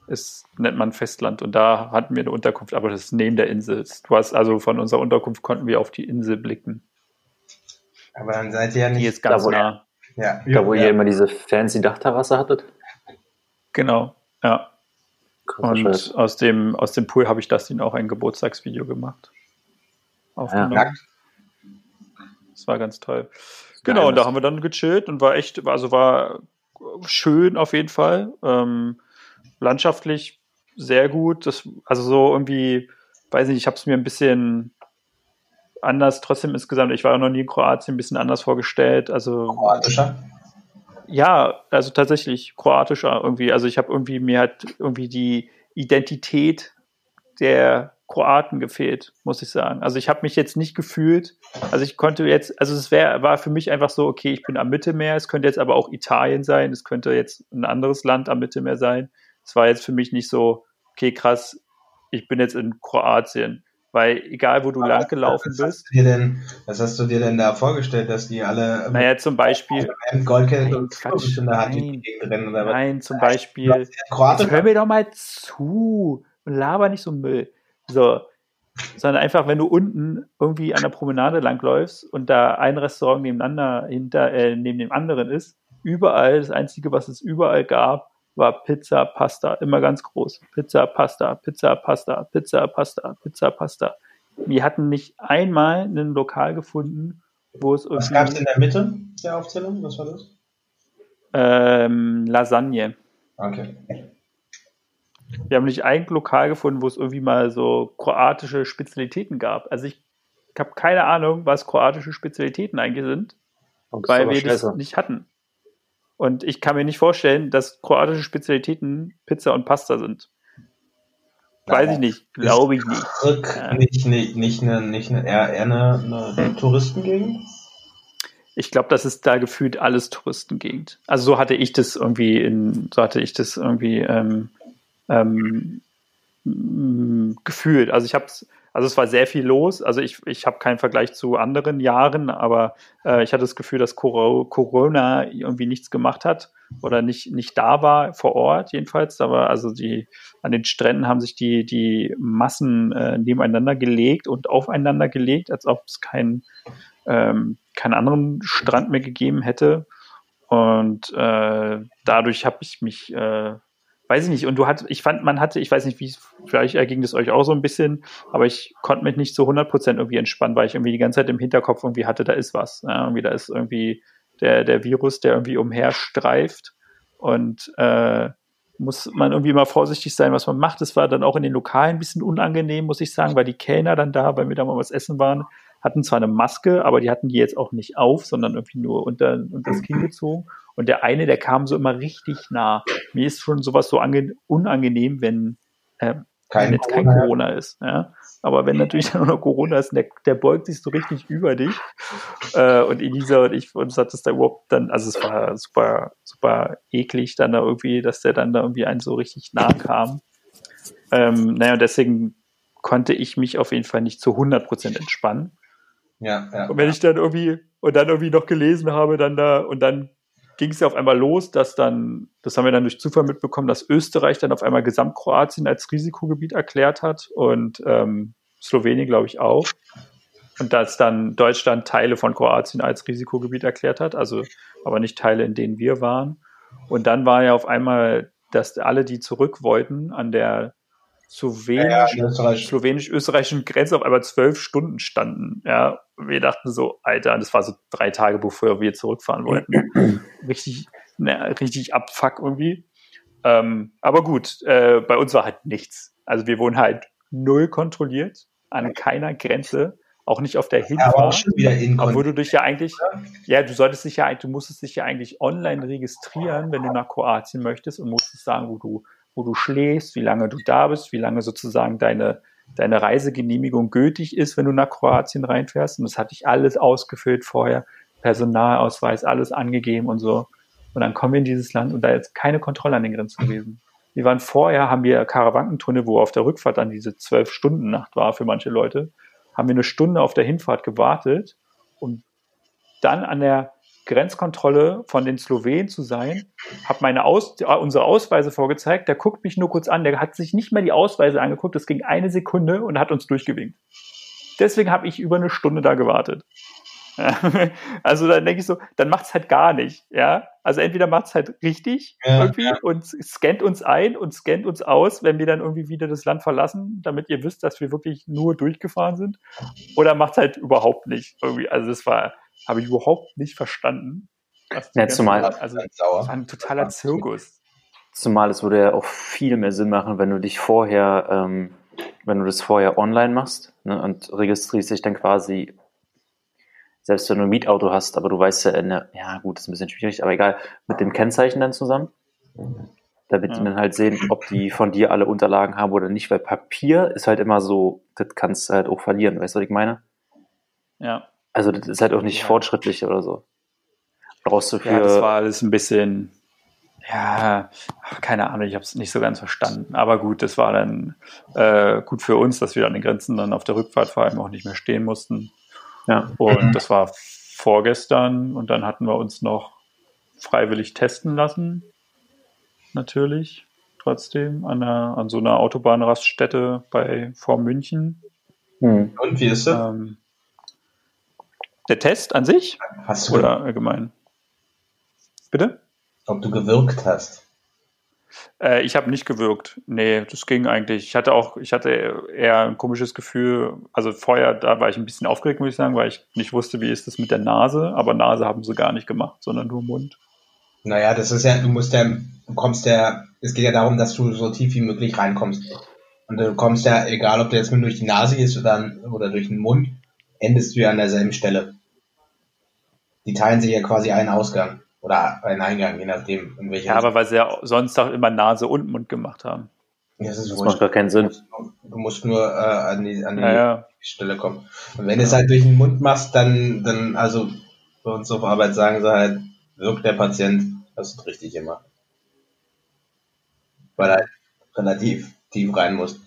Das nennt man Festland. Und da hatten wir eine Unterkunft, aber das ist neben der Insel. Du hast also von unserer Unterkunft konnten wir auf die Insel blicken. Aber dann seid ihr ja nicht. Die ist ganz da, nah. Ja. Da, wo ja. ihr immer diese fancy Dachterrasse hattet? Genau, ja. Und aus dem, aus dem Pool habe ich Dustin auch ein Geburtstagsvideo gemacht aufgenommen. Ja. Das war ganz toll. Genau, Nein, und da haben wir dann gechillt und war echt, also war schön auf jeden Fall. Ähm, landschaftlich sehr gut. Das, also so irgendwie weiß nicht, ich habe es mir ein bisschen anders trotzdem insgesamt, ich war ja noch nie in Kroatien, ein bisschen anders vorgestellt. Also kroatischer? Ja, also tatsächlich kroatischer irgendwie. Also ich habe irgendwie mir hat irgendwie die Identität der Kroaten gefehlt, muss ich sagen. Also ich habe mich jetzt nicht gefühlt, also ich konnte jetzt, also es wäre, war für mich einfach so, okay, ich bin am Mittelmeer, es könnte jetzt aber auch Italien sein, es könnte jetzt ein anderes Land am Mittelmeer sein. Es war jetzt für mich nicht so, okay, krass, ich bin jetzt in Kroatien. Weil egal, wo du aber lang gelaufen was bist. Denn, was hast du dir denn da vorgestellt, dass die alle. Naja, zum Beispiel. Goldkette und Quatsch, nein, oder nein, zum Beispiel. hör mir doch mal zu und laber nicht so Müll. So. Sondern einfach, wenn du unten irgendwie an der Promenade langläufst und da ein Restaurant nebeneinander hinter, äh, neben dem anderen ist, überall, das Einzige, was es überall gab, war Pizza, Pasta, immer ganz groß. Pizza, Pasta, Pizza, Pasta, Pizza, Pasta, Pizza, Pasta. Wir hatten nicht einmal ein Lokal gefunden, wo es irgendwie. Was gab es in der Mitte der Aufzählung? Was war das? Ähm, Lasagne. Okay. Wir haben nicht ein Lokal gefunden, wo es irgendwie mal so kroatische Spezialitäten gab. Also ich, ich habe keine Ahnung, was kroatische Spezialitäten eigentlich sind, weil wir das nicht hatten. Und ich kann mir nicht vorstellen, dass kroatische Spezialitäten Pizza und Pasta sind. Weiß ich nicht, glaube ich nicht. Nicht, nicht, nicht, eine, nicht eine, eher, eher eine, eine Touristengegend? Ich glaube, das ist da gefühlt alles Touristengegend. Also so hatte ich das irgendwie in, so hatte ich das irgendwie ähm, ähm, gefühlt. Also ich habe es also es war sehr viel los. Also ich, ich habe keinen Vergleich zu anderen Jahren, aber äh, ich hatte das Gefühl, dass Corona irgendwie nichts gemacht hat oder nicht, nicht da war vor Ort jedenfalls. Aber also die an den Stränden haben sich die, die Massen äh, nebeneinander gelegt und aufeinander gelegt, als ob es keinen ähm, keinen anderen Strand mehr gegeben hätte. Und äh, dadurch habe ich mich äh, weiß ich nicht, und du hattest, ich fand, man hatte, ich weiß nicht, wie, vielleicht erging das euch auch so ein bisschen, aber ich konnte mich nicht zu 100 Prozent irgendwie entspannen, weil ich irgendwie die ganze Zeit im Hinterkopf irgendwie hatte, da ist was. Ja, irgendwie, da ist irgendwie der, der Virus, der irgendwie umherstreift und äh, muss man irgendwie mal vorsichtig sein, was man macht. Es war dann auch in den Lokalen ein bisschen unangenehm, muss ich sagen, weil die Kellner dann da, weil wir da mal was essen waren, hatten zwar eine Maske, aber die hatten die jetzt auch nicht auf, sondern irgendwie nur unter, unter das Kinn gezogen. Und der eine, der kam so immer richtig nah. Mir ist schon sowas so unangenehm, wenn, äh, kein wenn jetzt kein Corona ist. Ja? Aber wenn natürlich *laughs* dann noch Corona ist, der, der beugt sich so richtig über dich. Äh, und Elisa und ich, uns hat es da überhaupt dann, also es war super, super eklig dann da irgendwie, dass der dann da irgendwie einen so richtig nah kam. Ähm, naja, deswegen konnte ich mich auf jeden Fall nicht zu 100% entspannen. Ja, ja. Und wenn ich dann irgendwie, und dann irgendwie noch gelesen habe, dann da, und dann ging es ja auf einmal los, dass dann, das haben wir dann durch Zufall mitbekommen, dass Österreich dann auf einmal Gesamtkroatien als Risikogebiet erklärt hat und ähm, Slowenien, glaube ich, auch. Und dass dann Deutschland Teile von Kroatien als Risikogebiet erklärt hat, also aber nicht Teile, in denen wir waren. Und dann war ja auf einmal, dass alle, die zurück wollten, an der slowenisch-österreichischen Grenze auf einmal zwölf Stunden standen. Ja, wir dachten so, Alter, das war so drei Tage, bevor wir zurückfahren wollten. *clears throat* richtig, ne, richtig abfuck irgendwie. Ähm, aber gut, äh, bei uns war halt nichts. Also wir wurden halt null kontrolliert, an keiner Grenze, auch nicht auf der Hinfahrt. Ja, obwohl du dich ja eigentlich, ja, du solltest dich ja, du musstest dich ja eigentlich online registrieren, wenn du nach Kroatien möchtest und musstest sagen, wo du wo du schläfst, wie lange du da bist, wie lange sozusagen deine, deine Reisegenehmigung gültig ist, wenn du nach Kroatien reinfährst. Und das hatte ich alles ausgefüllt vorher, Personalausweis, alles angegeben und so. Und dann kommen wir in dieses Land und da ist keine Kontrolle an den Grenzen gewesen. Wir waren vorher, haben wir Karawankentunnel, wo auf der Rückfahrt dann diese zwölf Stunden Nacht war für manche Leute, haben wir eine Stunde auf der Hinfahrt gewartet, um dann an der Grenzkontrolle von den Slowenen zu sein, habe meine Aus, unsere Ausweise vorgezeigt, der guckt mich nur kurz an, der hat sich nicht mehr die Ausweise angeguckt, das ging eine Sekunde und hat uns durchgewinkt. Deswegen habe ich über eine Stunde da gewartet. *laughs* also dann denke ich so, dann macht's halt gar nicht, ja. Also entweder macht's halt richtig ja, irgendwie ja. und scannt uns ein und scannt uns aus, wenn wir dann irgendwie wieder das Land verlassen, damit ihr wisst, dass wir wirklich nur durchgefahren sind, oder macht's halt überhaupt nicht irgendwie. Also das war, habe ich überhaupt nicht verstanden. Ja, zumal, also das war ein totaler Zirkus. Zumal es würde ja auch viel mehr Sinn machen, wenn du dich vorher ähm, wenn du das vorher online machst ne, und registrierst dich dann quasi, selbst wenn du ein Mietauto hast, aber du weißt ja, in der, ja gut, das ist ein bisschen schwierig, aber egal, mit dem Kennzeichen dann zusammen. Damit ja. die dann halt sehen, ob die von dir alle Unterlagen haben oder nicht, weil Papier ist halt immer so, das kannst du halt auch verlieren, weißt du, was ich meine? Ja. Also das ist halt auch nicht ja. fortschrittlich oder so. Brauchst du für. Ja, das war alles ein bisschen, ja, keine Ahnung, ich habe es nicht so ganz verstanden. Aber gut, das war dann äh, gut für uns, dass wir an den Grenzen dann auf der Rückfahrt vor allem auch nicht mehr stehen mussten. Ja. Und *clears throat* das war vorgestern und dann hatten wir uns noch freiwillig testen lassen. Natürlich, trotzdem, an, einer, an so einer Autobahnraststätte bei vor München. Hm. Und wie ist das? Ähm, der Test an sich? Hast du oder allgemein? Bitte? Ob du gewirkt hast. Äh, ich habe nicht gewirkt. Nee, das ging eigentlich. Ich hatte auch, ich hatte eher ein komisches Gefühl. Also vorher, da war ich ein bisschen aufgeregt, muss ich sagen, weil ich nicht wusste, wie ist das mit der Nase. Aber Nase haben sie gar nicht gemacht, sondern nur Mund. Naja, das ist ja, du musst ja, du kommst ja, es geht ja darum, dass du so tief wie möglich reinkommst. Und du kommst ja, egal ob du jetzt nur durch die Nase gehst oder, oder durch den Mund, endest du ja an derselben Stelle. Die teilen sich ja quasi einen Ausgang. Oder ein Eingang, je nachdem. In welcher ja, aber weil sie ja sonst auch immer Nase und Mund gemacht haben. Ja, das, das macht gar keinen Sinn. Du musst nur äh, an die, an die ja, ja. Stelle kommen. Und wenn du es halt durch den Mund machst, dann, dann, also bei uns auf Arbeit sagen sie halt, wirkt der Patient, hast du richtig gemacht. Weil er halt relativ tief rein muss.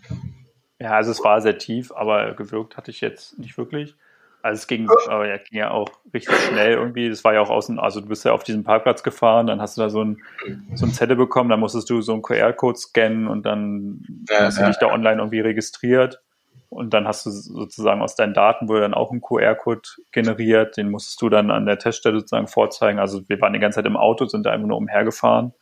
Ja, also es war sehr tief, aber gewirkt hatte ich jetzt nicht wirklich. Also es ging, aber ja, ging ja auch richtig schnell irgendwie. Das war ja auch außen, also du bist ja auf diesen Parkplatz gefahren, dann hast du da so ein, so ein Zettel bekommen, dann musstest du so einen QR-Code scannen und dann ja, hast du dich da online irgendwie registriert. Und dann hast du sozusagen aus deinen Daten wurde dann auch ein QR-Code generiert, den musstest du dann an der Teststelle sozusagen vorzeigen. Also wir waren die ganze Zeit im Auto, sind da einfach nur umhergefahren.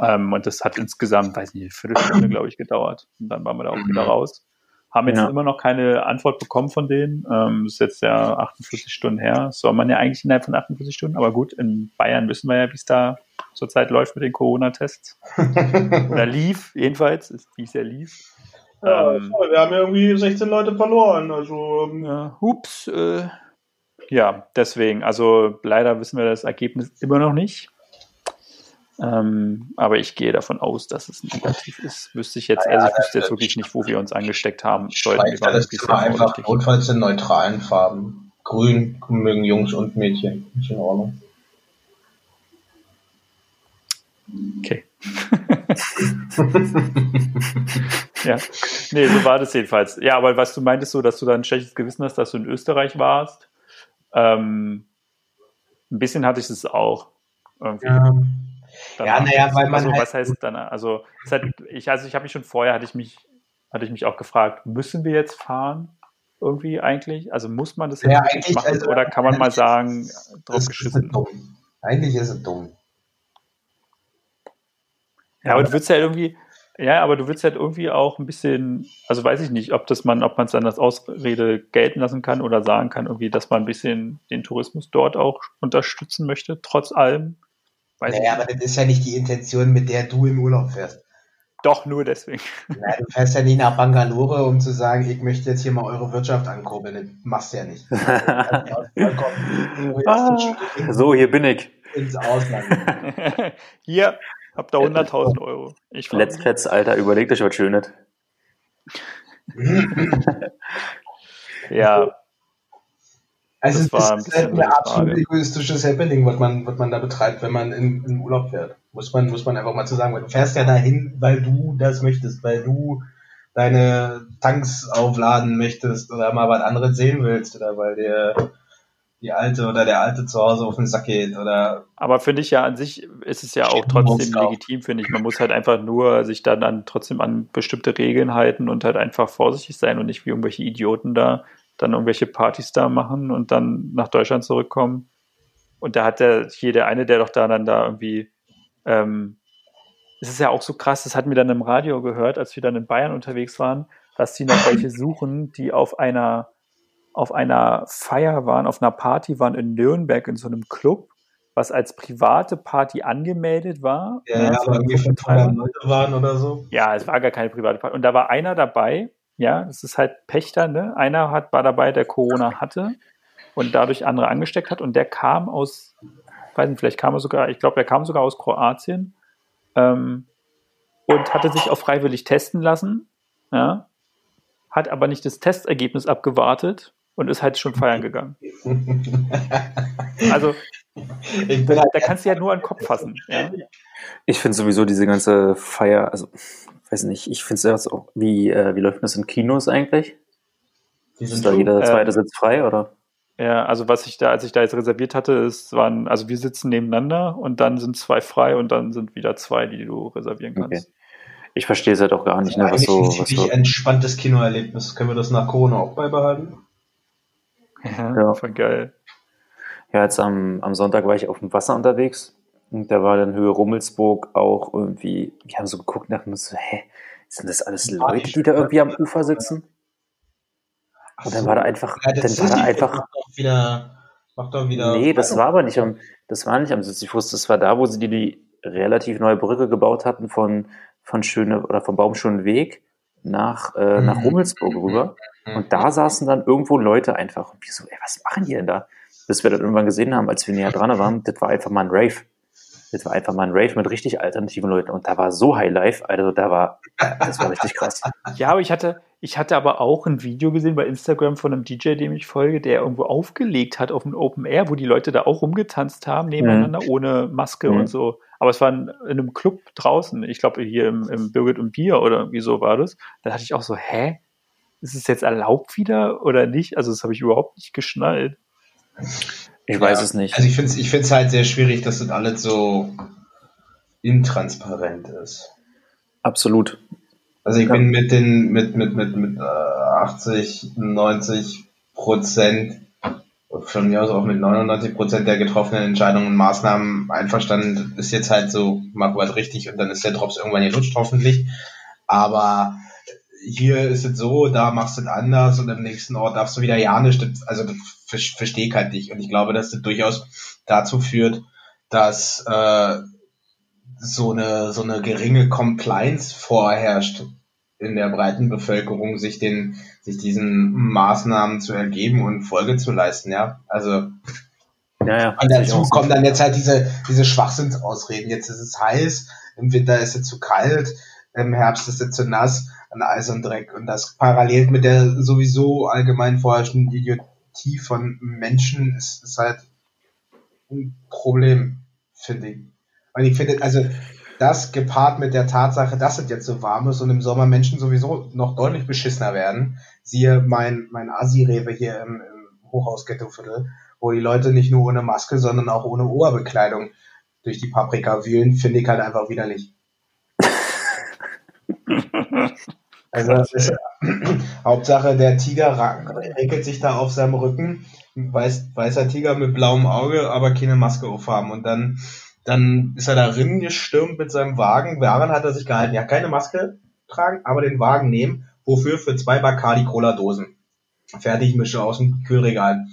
Ähm, und das hat insgesamt, weiß nicht, eine Viertelstunde, *clears throat* glaube ich, gedauert. Und dann waren wir da auch wieder mhm. raus. Haben jetzt ja. immer noch keine Antwort bekommen von denen. Ähm, ist jetzt ja 48 Stunden her. Soll man ja eigentlich innerhalb von 48 Stunden. Aber gut, in Bayern wissen wir ja, wie es da zurzeit läuft mit den Corona-Tests. *laughs* Oder lief, jedenfalls, wie es ja lief. Ja, ähm, wir haben ja irgendwie 16 Leute verloren. Also, ähm, ja, hups. Äh, ja, deswegen. Also leider wissen wir das Ergebnis immer noch nicht. Ähm, aber ich gehe davon aus, dass es negativ ist. Wüsste ich jetzt, also ich wüsste jetzt wirklich nicht, wo wir uns angesteckt haben. Sollten wir das Zimmer einfach notfalls in neutralen Farben. Grün mögen Jungs und Mädchen. Ist in Ordnung. Okay. *laughs* ja, nee, so war das jedenfalls. Ja, aber was du meintest, so, dass du da ein schlechtes Gewissen hast, dass du in Österreich warst. Ähm, ein bisschen hatte ich es auch. Irgendwie. Ja. Ja, naja, weil man. Also, halt was heißt dann? Also, hat, ich, also ich habe mich schon vorher, hatte ich mich, hatte ich mich auch gefragt, müssen wir jetzt fahren? Irgendwie eigentlich? Also muss man das jetzt ja, eigentlich machen? Also, oder kann man mal sagen, drauf geschissen? Dumm. Eigentlich ist es dumm. Ja, aber du würdest ja irgendwie, ja, aber du würdest halt irgendwie auch ein bisschen, also weiß ich nicht, ob das man, ob man es dann als Ausrede gelten lassen kann oder sagen kann, irgendwie, dass man ein bisschen den Tourismus dort auch unterstützen möchte, trotz allem. Weiß naja, aber das ist ja nicht die Intention, mit der du im Urlaub fährst. Doch, nur deswegen. Ja, du fährst ja nicht nach Bangalore, um zu sagen, ich möchte jetzt hier mal eure Wirtschaft ankurbeln. Das machst du ja nicht. *laughs* ah, so, hier bin ich. Ins Ausland. *laughs* hier, habt ihr 100.000 Euro. Ich Letztfetz, Alter, überlegt euch was Schönes. *laughs* ja, also das, das ist halt eine absolut egoistisches Happening, was man, was man da betreibt, wenn man in, in Urlaub fährt. Muss man, muss man einfach mal zu sagen. Du fährst ja dahin, weil du das möchtest, weil du deine Tanks aufladen möchtest oder mal was anderes sehen willst oder weil dir die Alte oder der Alte zu Hause auf den Sack geht oder. Aber finde ich ja an sich ist es ja auch trotzdem legitim, finde ich. Man muss halt einfach nur sich dann, dann trotzdem an bestimmte Regeln halten und halt einfach vorsichtig sein und nicht wie irgendwelche Idioten da dann irgendwelche Partys da machen und dann nach Deutschland zurückkommen. Und da hat der, hier der eine, der doch da dann da irgendwie, ähm, es ist ja auch so krass, das hatten wir dann im Radio gehört, als wir dann in Bayern unterwegs waren, dass die noch welche suchen, die auf einer, auf einer Feier waren, auf einer Party waren in Nürnberg in so einem Club, was als private Party angemeldet war. Ja, ja aber irgendwie 500 Leute waren oder so. Ja, es war gar keine private Party. Und da war einer dabei, ja, es ist halt Pächter, ne? Einer hat, war dabei, der Corona hatte und dadurch andere angesteckt hat und der kam aus, weiß nicht, vielleicht kam er sogar, ich glaube, er kam sogar aus Kroatien ähm, und hatte sich auch freiwillig testen lassen, ja, hat aber nicht das Testergebnis abgewartet und ist halt schon feiern gegangen. Also, da, da kannst du ja nur an den Kopf fassen. Ja? Ich finde sowieso diese ganze Feier, also, weiß nicht, ich finde es auch, wie, äh, wie läuft das in Kinos eigentlich? Ist da jeder zweite äh, Sitz frei, oder? Ja, also was ich da, als ich da jetzt reserviert hatte, ist, waren, also wir sitzen nebeneinander und dann sind zwei frei und dann sind wieder zwei, die du reservieren kannst. Okay. Ich verstehe es halt auch gar nicht, ne, was so. Was so entspanntes Kinoerlebnis. Können wir das nach Corona auch beibehalten? Ja, ja. voll geil. Ja, jetzt am, am Sonntag war ich auf dem Wasser unterwegs und da war dann Höhe Rummelsburg auch irgendwie, wir haben so geguckt nach uns so, hä, sind das alles Leute, die da irgendwie am Ufer sitzen? Und dann war da einfach, ja, dann war da einfach. Wieder, wieder. Nee, das war aber nicht am, das war nicht am Sisyphus, das war da, wo sie die, die relativ neue Brücke gebaut hatten von, von Schöne oder vom Baumschulen Weg nach, äh, nach mhm. Rummelsburg rüber. Mhm. Und da saßen dann irgendwo Leute einfach. Und wir so, ey, was machen die denn da? Bis wir das irgendwann gesehen haben, als wir näher dran waren, das war einfach mal ein Rave. Das war einfach mal ein Rave mit richtig alternativen Leuten. Und da war so High Life, also da war, das war richtig krass. *laughs* Ja, aber ich hatte, ich hatte aber auch ein Video gesehen bei Instagram von einem DJ, dem ich folge, der irgendwo aufgelegt hat auf dem Open Air, wo die Leute da auch rumgetanzt haben, nebeneinander, mhm. ohne Maske mhm. und so. Aber es war in, in einem Club draußen, ich glaube hier im, im Birgit und Bier oder irgendwie so war das. Da hatte ich auch so, hä? Ist es jetzt erlaubt wieder oder nicht? Also das habe ich überhaupt nicht geschnallt. Ich ja, weiß es nicht. Also ich finde es ich find's halt sehr schwierig, dass das alles so intransparent ist. Absolut. Also ich ja. bin mit den mit mit mit mit äh, 80, 90 Prozent von mir aus auch mit 99 Prozent der getroffenen Entscheidungen und Maßnahmen einverstanden. Ist jetzt halt so, mach was richtig und dann ist der Drops irgendwann gelutscht, hoffentlich. Aber hier ist es so, da machst du es anders und im nächsten Ort darfst du wieder ja nicht. Also das verstehe ich halt nicht. Und ich glaube, dass das durchaus dazu führt, dass äh, so eine so eine geringe Compliance vorherrscht in der breiten Bevölkerung, sich den sich diesen Maßnahmen zu ergeben und Folge zu leisten, ja. Also ja, ja, und dazu kommen dann jetzt halt diese, diese Schwachsinnsausreden. Jetzt ist es heiß, im Winter ist es zu kalt, im Herbst ist es zu nass, an Eis und Dreck. Und das parallel mit der sowieso allgemein vorherrschenden Idiotie von Menschen ist, ist halt ein Problem, finde ich. Und ich finde, also das gepaart mit der Tatsache, dass es jetzt so warm ist und im Sommer Menschen sowieso noch deutlich beschissener werden. Siehe mein, mein Asi-Rewe hier im, im Hochhaus-Ghetto-Viertel, wo die Leute nicht nur ohne Maske, sondern auch ohne Oberbekleidung durch die Paprika wühlen, finde ich halt einfach widerlich. *laughs* Also ist, *clears throat* Hauptsache der Tiger regelt sich da auf seinem Rücken, weiß, weißer Tiger mit blauem Auge, aber keine Maske aufhaben und dann dann ist er da drin gestürmt mit seinem Wagen. Daran hat er sich gehalten. Ja, keine Maske tragen, aber den Wagen nehmen. Wofür? Für zwei Bacardi Cola Dosen. Fertigmische aus dem Kühlregal.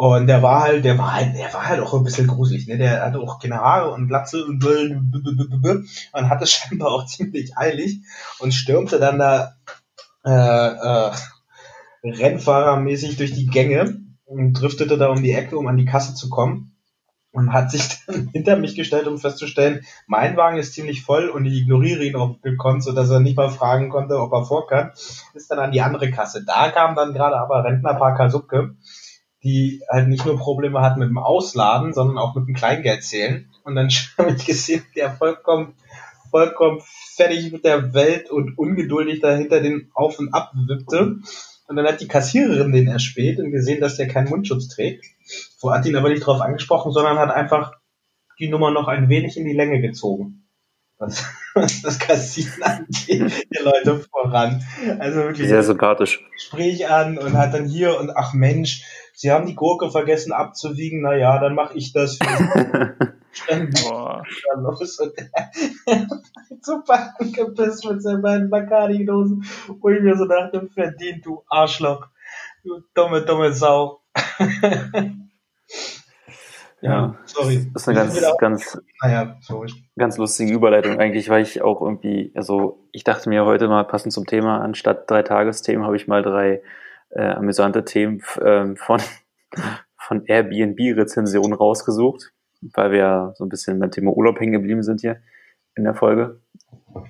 Und der war halt, der war halt, der war halt auch ein bisschen gruselig, ne? Der hatte auch keine Haare und Glatze und, und hatte *laughs* scheinbar auch ziemlich eilig und stürmte dann da äh, äh, Rennfahrermäßig durch die Gänge und driftete da um die Ecke, um an die Kasse zu kommen und hat sich *laughs* dann hinter mich gestellt, um festzustellen, mein Wagen ist ziemlich voll und ich ignoriere ihn auch gekonnt, sodass er nicht mal fragen konnte, ob er vor kann, ist dann an die andere Kasse. Da kam dann gerade aber Rentnerpaar Kasubke, die halt nicht nur Probleme hat mit dem Ausladen, sondern auch mit dem Kleingeld zählen. Und dann *laughs* habe ich gesehen, der vollkommen, vollkommen fertig mit der Welt und ungeduldig dahinter den Auf und Ab wippte. Und dann hat die Kassiererin den erspäht und gesehen, dass der keinen Mundschutz trägt. So hat ihn aber nicht drauf angesprochen, sondern hat einfach die Nummer noch ein wenig in die Länge gezogen. Was, *laughs* was das Kassieren *laughs* angeht, die Leute voran. Also wirklich. Sehr sympathisch. Sprich an und hat dann hier und ach Mensch, Sie haben die Gurke vergessen abzuwiegen, naja, dann mache ich das. *laughs* Boah. los und super angepisst mit seinen beiden Bacardi-Dosen, wo ich mir so dachte, verdient du Arschloch, du dumme, dumme Sau. Ja, sorry. Das ist eine ganz, ganz, naja, sorry. ganz lustige Überleitung eigentlich, weil ich auch irgendwie, also ich dachte mir heute mal passend zum Thema, anstatt drei Tagesthemen habe ich mal drei äh, amüsante Themen äh, von, *laughs* von Airbnb-Rezensionen rausgesucht, weil wir ja so ein bisschen beim Thema Urlaub hängen geblieben sind hier in der Folge.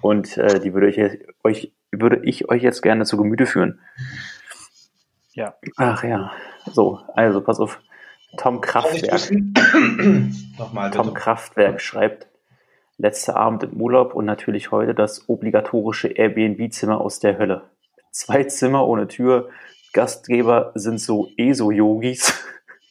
Und äh, die würde ich euch, würde ich euch jetzt gerne zu Gemüte führen. Ja. Ach ja. So, also pass auf. Tom Kraftwerk. *clears throat* Nochmal, Tom Kraftwerk schreibt, letzter Abend im Urlaub und natürlich heute das obligatorische Airbnb-Zimmer aus der Hölle. Zwei Zimmer ohne Tür, Gastgeber sind so ESO-Yogis.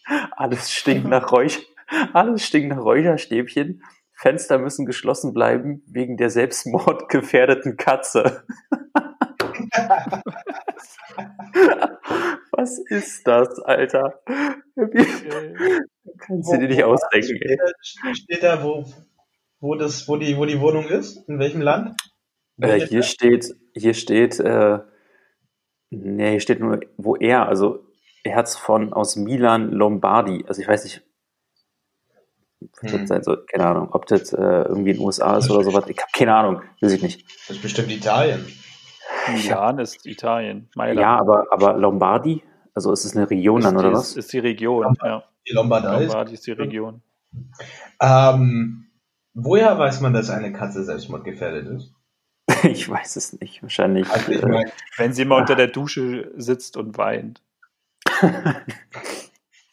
*laughs* Alles stinkt *laughs* nach Räuch, alles stinkt nach Räucherstäbchen. Fenster müssen geschlossen bleiben wegen der selbstmordgefährdeten Katze. *laughs* *laughs* Was ist das, Alter? Kannst du dir nicht ausdenken, ey. Steht da, wo, wo, das, wo, die, wo die Wohnung ist? In welchem Land? Äh, hier, steht, hier steht, äh, nee, hier steht nur, wo er, also er es von aus Milan Lombardi. Also ich weiß nicht, hm. sein so, keine Ahnung, ob das äh, irgendwie in den USA ist oder sowas. Ich habe keine Ahnung, weiß ich nicht. Das ist bestimmt Italien. Milan ist Italien. Mailand. Ja, aber, aber Lombardi, also ist es eine Region dann, oder was? Ist die Region, ja. Die Lombardei Lombardi ist die Region. Ähm, woher weiß man, dass eine Katze selbstmordgefährdet ist? *laughs* ich weiß es nicht, wahrscheinlich. Also ich mein, wenn sie immer unter *laughs* der Dusche sitzt und weint. *laughs*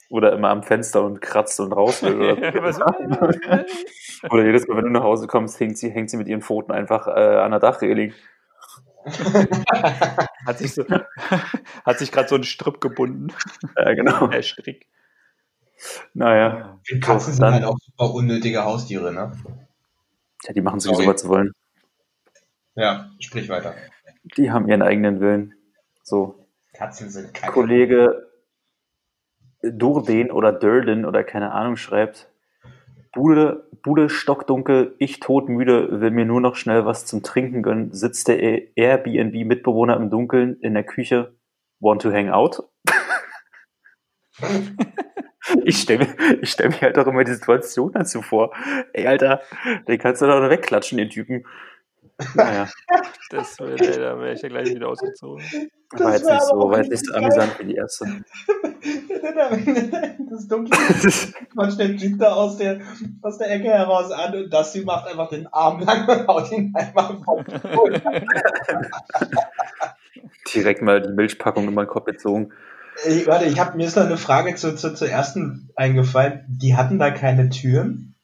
oder immer am Fenster und kratzt und raus will. Oder, oder jedes Mal, wenn du nach Hause kommst, hängt sie, hängt sie mit ihren Pfoten einfach äh, an der Dachreling *laughs* hat sich, so, hat sich gerade so ein Stripp gebunden. Ja, genau. *laughs* Der Strick. Naja. Katzen so, sind halt auch super unnötige Haustiere, ne? Ja, die machen sowieso, was sie wollen. Ja, sprich weiter. Die haben ihren eigenen Willen. So. Katzen sind keine. Kollege Durden oder Durden oder keine Ahnung schreibt, Bude, Bude stockdunkel, ich todmüde, will mir nur noch schnell was zum Trinken gönnen, sitzt der Airbnb-Mitbewohner im Dunkeln in der Küche, want to hang out? *laughs* ich stelle mir, ich stell mir halt auch immer die Situation dazu vor. Ey, Alter, den kannst du doch noch wegklatschen, den Typen. Naja. *laughs* Das wär, da wäre ich ja gleich wieder ausgezogen. Das war jetzt nicht so, war jetzt nicht so amüsant wie die erste. *laughs* das dunkle quatscht der Typ da aus der, aus der Ecke heraus an und das sie macht einfach den Arm lang und haut ihn einfach vom *laughs* Direkt mal die Milchpackung in meinen Kopf gezogen. Ich, warte, ich hab, mir ist noch eine Frage zu, zu, zur ersten eingefallen. Die hatten da keine Türen?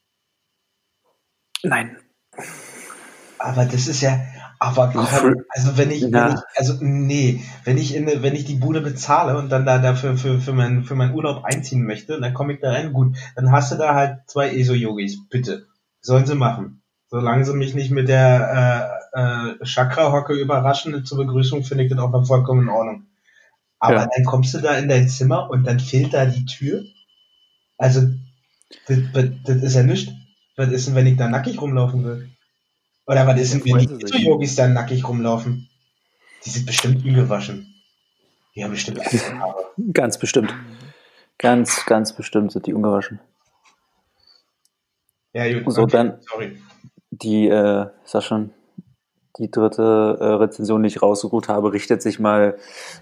Nein. Aber das ist ja, aber kann, also wenn ich, wenn ich, also nee, wenn ich in, wenn ich die Bude bezahle und dann da dafür für, für, mein, für meinen Urlaub einziehen möchte, dann komme ich da rein, gut, dann hast du da halt zwei ESO-Yogis, bitte. Sollen sie machen. Solange sie mich nicht mit der äh, äh, Chakra-Hocke überraschen zur Begrüßung, finde ich das auch noch vollkommen in Ordnung. Aber ja. dann kommst du da in dein Zimmer und dann fehlt da die Tür. Also, das, das, das ist ja nichts. Was ist denn, wenn ich da nackig rumlaufen will? Oder was ist denn, wenn die so Yogis dann nackig rumlaufen? Die sind bestimmt ungewaschen. Die haben bestimmt Haare. Ganz bestimmt. Ganz, ganz bestimmt sind die ungewaschen. Ja, gut. So, okay. dann Sorry. die, äh, ist das schon, die dritte äh, Rezension, die ich rausgesucht habe, richtet sich mal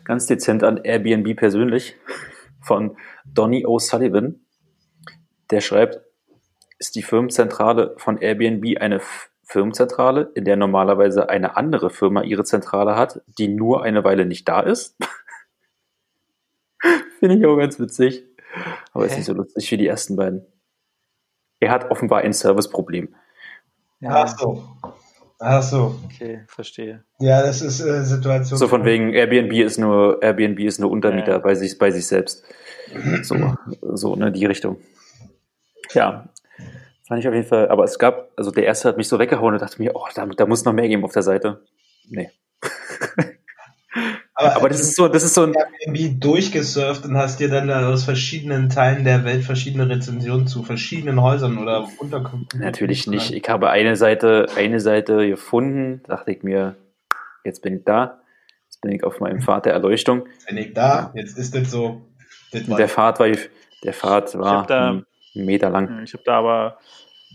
ganz dezent an Airbnb persönlich von Donny O'Sullivan. Der schreibt, ist die Firmenzentrale von Airbnb eine Firmenzentrale, in der normalerweise eine andere Firma ihre Zentrale hat, die nur eine Weile nicht da ist. *laughs* Finde ich auch ganz witzig. Aber ist nicht so lustig wie die ersten beiden. Er hat offenbar ein Serviceproblem. Ja. Ach so. Ach so. Okay, verstehe. Ja, das ist äh, Situation. So von wegen Airbnb ist nur Airbnb ist nur Untermieter ja. bei sich bei sich selbst. So, so ne die Richtung. Ja, Fand ich auf jeden Fall, aber es gab, also der erste hat mich so weggehauen und dachte mir, oh, da, da muss noch mehr geben auf der Seite. Nee. Aber, aber das ist so, das ist so ein. irgendwie durchgesurft und hast dir dann aus verschiedenen Teilen der Welt verschiedene Rezensionen zu verschiedenen Häusern oder Unterkünften. Natürlich nicht. Ich habe eine Seite, eine Seite gefunden, dachte ich mir, jetzt bin ich da. Jetzt bin ich auf meinem Pfad der Erleuchtung. Jetzt bin ich da, jetzt ist das so. Das der Pfad war, der Pfad war. Ich habe da, Meter lang. Ich habe da aber,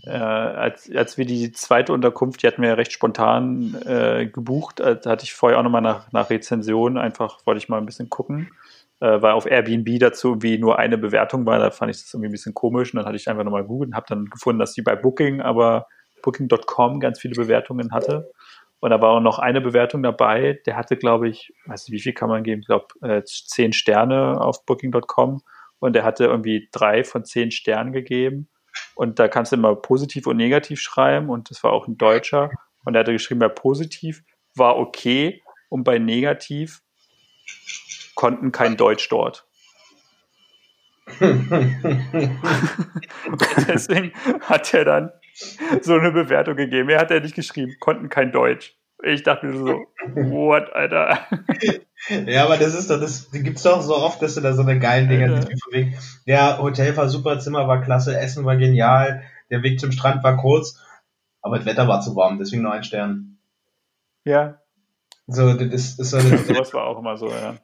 äh, als, als wir die zweite Unterkunft, die hatten wir ja recht spontan äh, gebucht, äh, da hatte ich vorher auch nochmal nach, nach Rezensionen, einfach wollte ich mal ein bisschen gucken, äh, weil auf Airbnb dazu wie nur eine Bewertung war, da fand ich das irgendwie ein bisschen komisch und dann hatte ich einfach nochmal gegoogelt und habe dann gefunden, dass die bei Booking, aber Booking.com ganz viele Bewertungen hatte. Und da war auch noch eine Bewertung dabei, der hatte, glaube ich, weiß nicht, wie viel kann man geben, ich glaube, äh, zehn Sterne auf Booking.com und der hatte irgendwie drei von zehn Sternen gegeben. Und da kannst du immer positiv und negativ schreiben und das war auch ein Deutscher. Und er hatte geschrieben, bei positiv war okay und bei negativ konnten kein Deutsch dort. *laughs* deswegen hat er dann so eine Bewertung gegeben. Er hat ja nicht geschrieben, konnten kein Deutsch. Ich dachte mir so, what, Alter. *laughs* Ja, aber das ist doch, das gibt's doch so oft, dass du da so eine geilen Dinger ja. siehst. Ja, Hotel war super, Zimmer war klasse, Essen war genial, der Weg zum Strand war kurz, aber das Wetter war zu warm, deswegen nur ein Stern. Ja. So, das ist *laughs* so eine, Sowas war auch immer so, ja.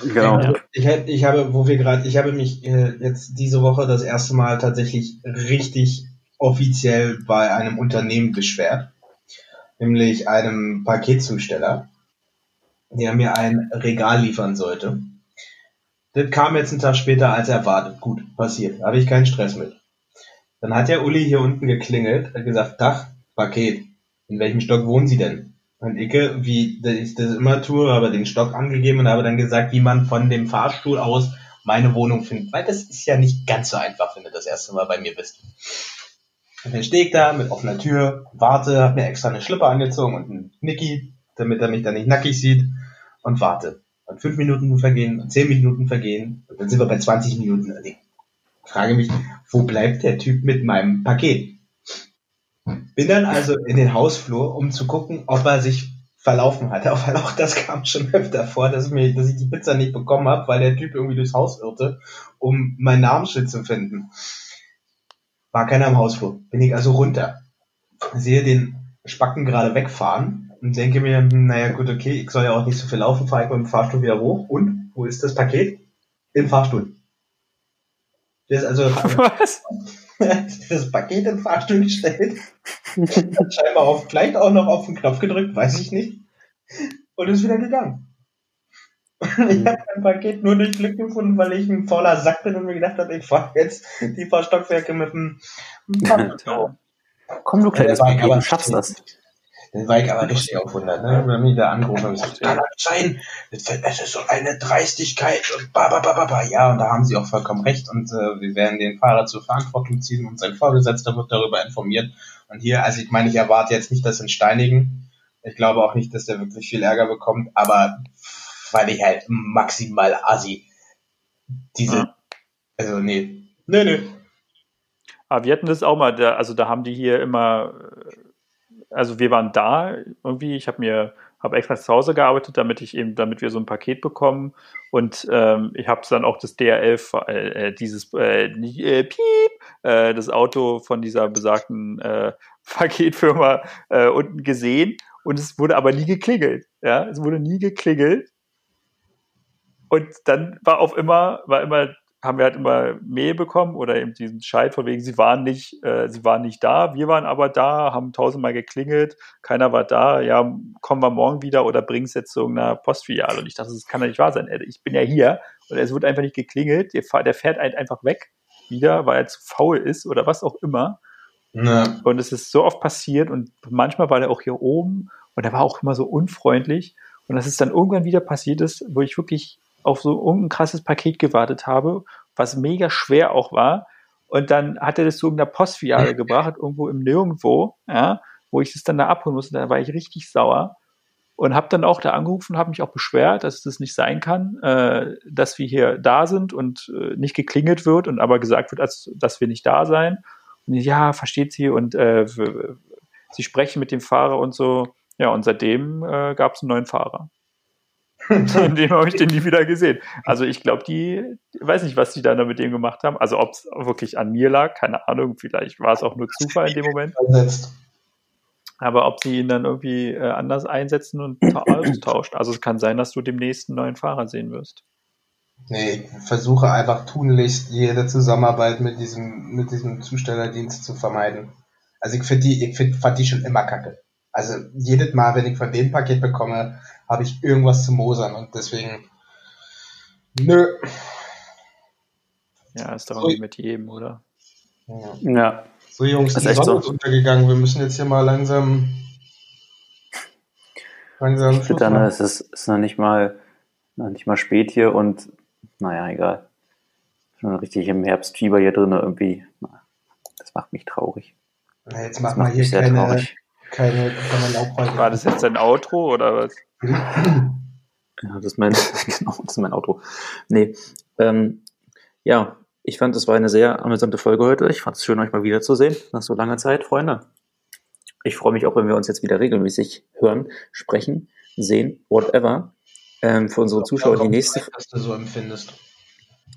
Genau. Also ich, ich habe, wo wir gerade, ich habe mich äh, jetzt diese Woche das erste Mal tatsächlich richtig offiziell bei einem Unternehmen beschwert, nämlich einem Paketzusteller, der mir ein Regal liefern sollte. Das kam jetzt einen Tag später als erwartet. Gut, passiert. Habe ich keinen Stress mit. Dann hat der Uli hier unten geklingelt, hat gesagt, Dach, Paket. In welchem Stock wohnen Sie denn? Und ich, wie ich das immer tue, habe den Stock angegeben und habe dann gesagt, wie man von dem Fahrstuhl aus meine Wohnung findet. Weil das ist ja nicht ganz so einfach, wenn du das erste Mal bei mir bist. Und dann stehe ich da mit offener Tür, warte, habe mir extra eine Schlippe angezogen und einen Nicky, damit er mich dann nicht nackig sieht und warte. Und fünf Minuten vergehen und zehn Minuten vergehen und dann sind wir bei 20 Minuten. Und ich frage mich, wo bleibt der Typ mit meinem Paket? Bin dann also in den Hausflur, um zu gucken, ob er sich verlaufen hat. Weil auch das kam schon öfter vor, dass, mir, dass ich die Pizza nicht bekommen habe, weil der Typ irgendwie durchs Haus irrte, um mein Namensschild zu finden. War keiner im Hausflur. Bin ich also runter. Sehe den Spacken gerade wegfahren und denke mir, hm, naja gut, okay, ich soll ja auch nicht so viel laufen, fahre ich mit dem Fahrstuhl wieder hoch. Und, wo ist das Paket? Im Fahrstuhl. Das ist also *laughs* *laughs* Was? das Paket im Fahrstuhl gestellt. Scheinbar auf, vielleicht auch noch auf den Knopf gedrückt, weiß ich nicht. Und ist wieder gegangen. *laughs* ich habe mein Paket nur durch Glück gefunden, weil ich ein fauler Sack bin und mir gedacht habe, ich fahre jetzt die paar Stockwerke mit dem Paket. *laughs* Komm, du kleines Paket, du schaffst das. Dann war ich aber richtig auf 100, ne? Wenn mich da angerufen haben, gesagt, kann das sein? Das ist so eine Dreistigkeit und ba, ba, ba, ba, ba. Ja, und da haben sie auch vollkommen recht und äh, wir werden den Fahrer zur Verantwortung ziehen und sein Vorgesetzter wird darüber informiert. Und hier, also ich meine, ich erwarte jetzt nicht das in Steinigen. Ich glaube auch nicht, dass der wirklich viel Ärger bekommt, aber weil ich halt maximal assi diese, ja. also nee, nee, nee. Aber wir hatten das auch mal, da, also da haben die hier immer also wir waren da irgendwie, ich habe mir habe extra zu Hause gearbeitet, damit ich eben, damit wir so ein Paket bekommen. Und ähm, ich habe dann auch das DRL, äh, äh, dieses äh, äh, Piep, äh, das Auto von dieser besagten äh, *laughs* Paketfirma äh, unten gesehen. Und es wurde aber nie geklingelt. Ja, es wurde nie geklingelt. Und dann war auf immer, war immer haben wir halt immer Mail bekommen oder eben diesen Scheit von wegen, sie waren nicht, äh, sie waren nicht da, wir waren aber da, haben tausendmal geklingelt, keiner war da, ja, kommen wir morgen wieder oder bringen es jetzt zu irgendeiner Postfiliale. Und ich dachte, das kann ja nicht wahr sein. Ich bin ja hier und es wird einfach nicht geklingelt, der, der fährt halt einfach weg wieder, weil er zu faul ist oder was auch immer. Ja. Und es ist so oft passiert und manchmal war der auch hier oben und er war auch immer so unfreundlich. Und dass es dann irgendwann wieder passiert ist, wo ich wirklich auf so irgendein krasses Paket gewartet habe, was mega schwer auch war. Und dann hat er das zu irgendeiner Postfiliale gebracht, irgendwo im Nirgendwo, ja, wo ich das dann da abholen musste. Da war ich richtig sauer und habe dann auch da angerufen, habe mich auch beschwert, dass das nicht sein kann, äh, dass wir hier da sind und äh, nicht geklingelt wird und aber gesagt wird, als, dass wir nicht da seien. Und ja, versteht sie und äh, sie sprechen mit dem Fahrer und so. Ja, und seitdem äh, gab es einen neuen Fahrer. *laughs* Von dem habe ich den nie wieder gesehen. Also ich glaube, die, weiß nicht, was die da mit dem gemacht haben. Also ob es wirklich an mir lag, keine Ahnung. Vielleicht war es auch nur Zufall in dem Moment. Aber ob sie ihn dann irgendwie äh, anders einsetzen und *clears throat* austauscht. Also es kann sein, dass du demnächst einen neuen Fahrer sehen wirst. Nee, ich versuche einfach tunlichst jede Zusammenarbeit mit diesem, mit diesem Zustellerdienst zu vermeiden. Also ich finde die, ich find, fand die schon immer kacke. Also jedes Mal, wenn ich von dem Paket bekomme, habe ich irgendwas zu mosern und deswegen, nö. Ja, ist doch irgendwie so, mit jedem, oder? Ja. ja. So Jungs, die Sonne so. ist untergegangen. Wir müssen jetzt hier mal langsam, langsam Schluss machen. Es ist, ist noch nicht mal, noch nicht mal spät hier und naja, egal. Schon richtig im Herbstfieber hier drin irgendwie. Das macht mich traurig. Na, jetzt mach mal hier keine, traurig. keine, keine Laubwald. War das jetzt ein Outro oder was? Ja, das ist mein, *laughs* genau, das ist mein Outro. Nee, ähm, ja, ich fand, es war eine sehr amüsante Folge heute. Ich fand es schön, euch mal wiederzusehen nach so langer Zeit, Freunde. Ich freue mich auch, wenn wir uns jetzt wieder regelmäßig hören, sprechen, sehen, whatever ähm, für unsere Zuschauer die nächste, was du so empfindest.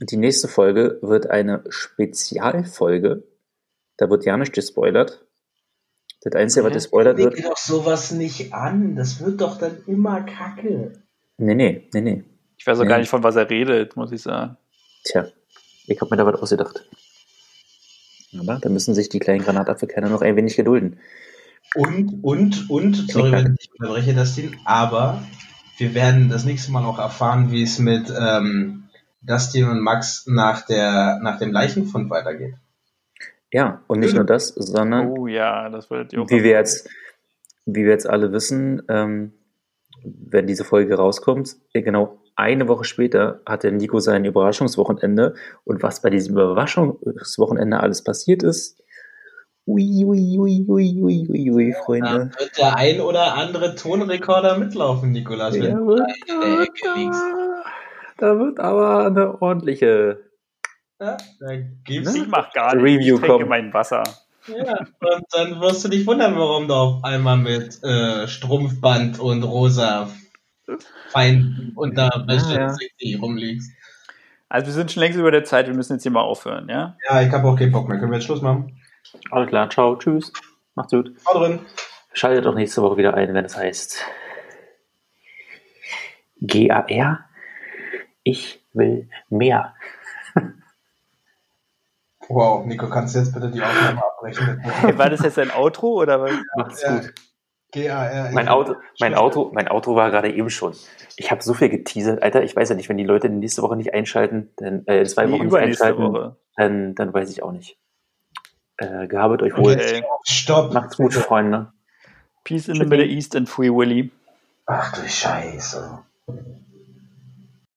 die nächste Folge wird eine Spezialfolge. Da wird ja nicht gespoilert. Das Einzige, was gespoilert wird. Leg doch sowas nicht an. Das wird doch dann immer kacke. Nee, nee, nee, nee. Ich weiß auch nee. gar nicht, von was er redet, muss ich sagen. Tja, ich habe mir da was ausgedacht. Aber da müssen sich die kleinen Granatapfelkerner noch ein wenig gedulden. Und, und, und, sorry, wenn ich unterbreche das Ding, aber wir werden das nächste Mal auch erfahren, wie es mit ähm, Dustin und Max nach, der, nach dem Leichenfund weitergeht. Ja, und nicht nur das, sondern oh, ja, das wie, wir jetzt, wie wir jetzt alle wissen, ähm, wenn diese Folge rauskommt, genau eine Woche später hat der Nico sein Überraschungswochenende und was bei diesem Überraschungswochenende alles passiert ist, Ui, ui, ui, ui, ui, ui, ui, Freunde. Da wird der ein oder andere Tonrekorder mitlaufen, Nikolas. Da, da, wird aber eine ordentliche. Ja, da gibt's ich mach gar nichts. Review ich trinke mein Wasser. Ja, und dann wirst du dich wundern, warum du auf einmal mit äh, Strumpfband und rosa Fein unter ja, ja. rumliegst. Also wir sind schon längst über der Zeit, wir müssen jetzt hier mal aufhören, ja? Ja, ich habe auch keinen Bock mehr. Können wir jetzt Schluss machen? Alles klar, ciao, tschüss. Macht's gut. Ciao drin. Schaltet doch nächste Woche wieder ein, wenn es heißt GAR. Ich will mehr. *laughs* Wow, Nico, kannst du jetzt bitte die Aufnahme *laughs* abbrechen? War das jetzt ein Outro oder was? Macht's ja. gut. GAR. Mein Auto, mein Auto, mein Auto war gerade eben schon. Ich habe so viel geteasert, Alter. Ich weiß ja nicht, wenn die Leute nächste Woche nicht einschalten, dann äh, zwei Wochen nicht einschalten, dann, dann weiß ich auch nicht. Äh, gehabet euch wohl. Okay. Stopp. Macht's gut, Freunde. Peace in the Middle East and Free Willy. Ach du Scheiße.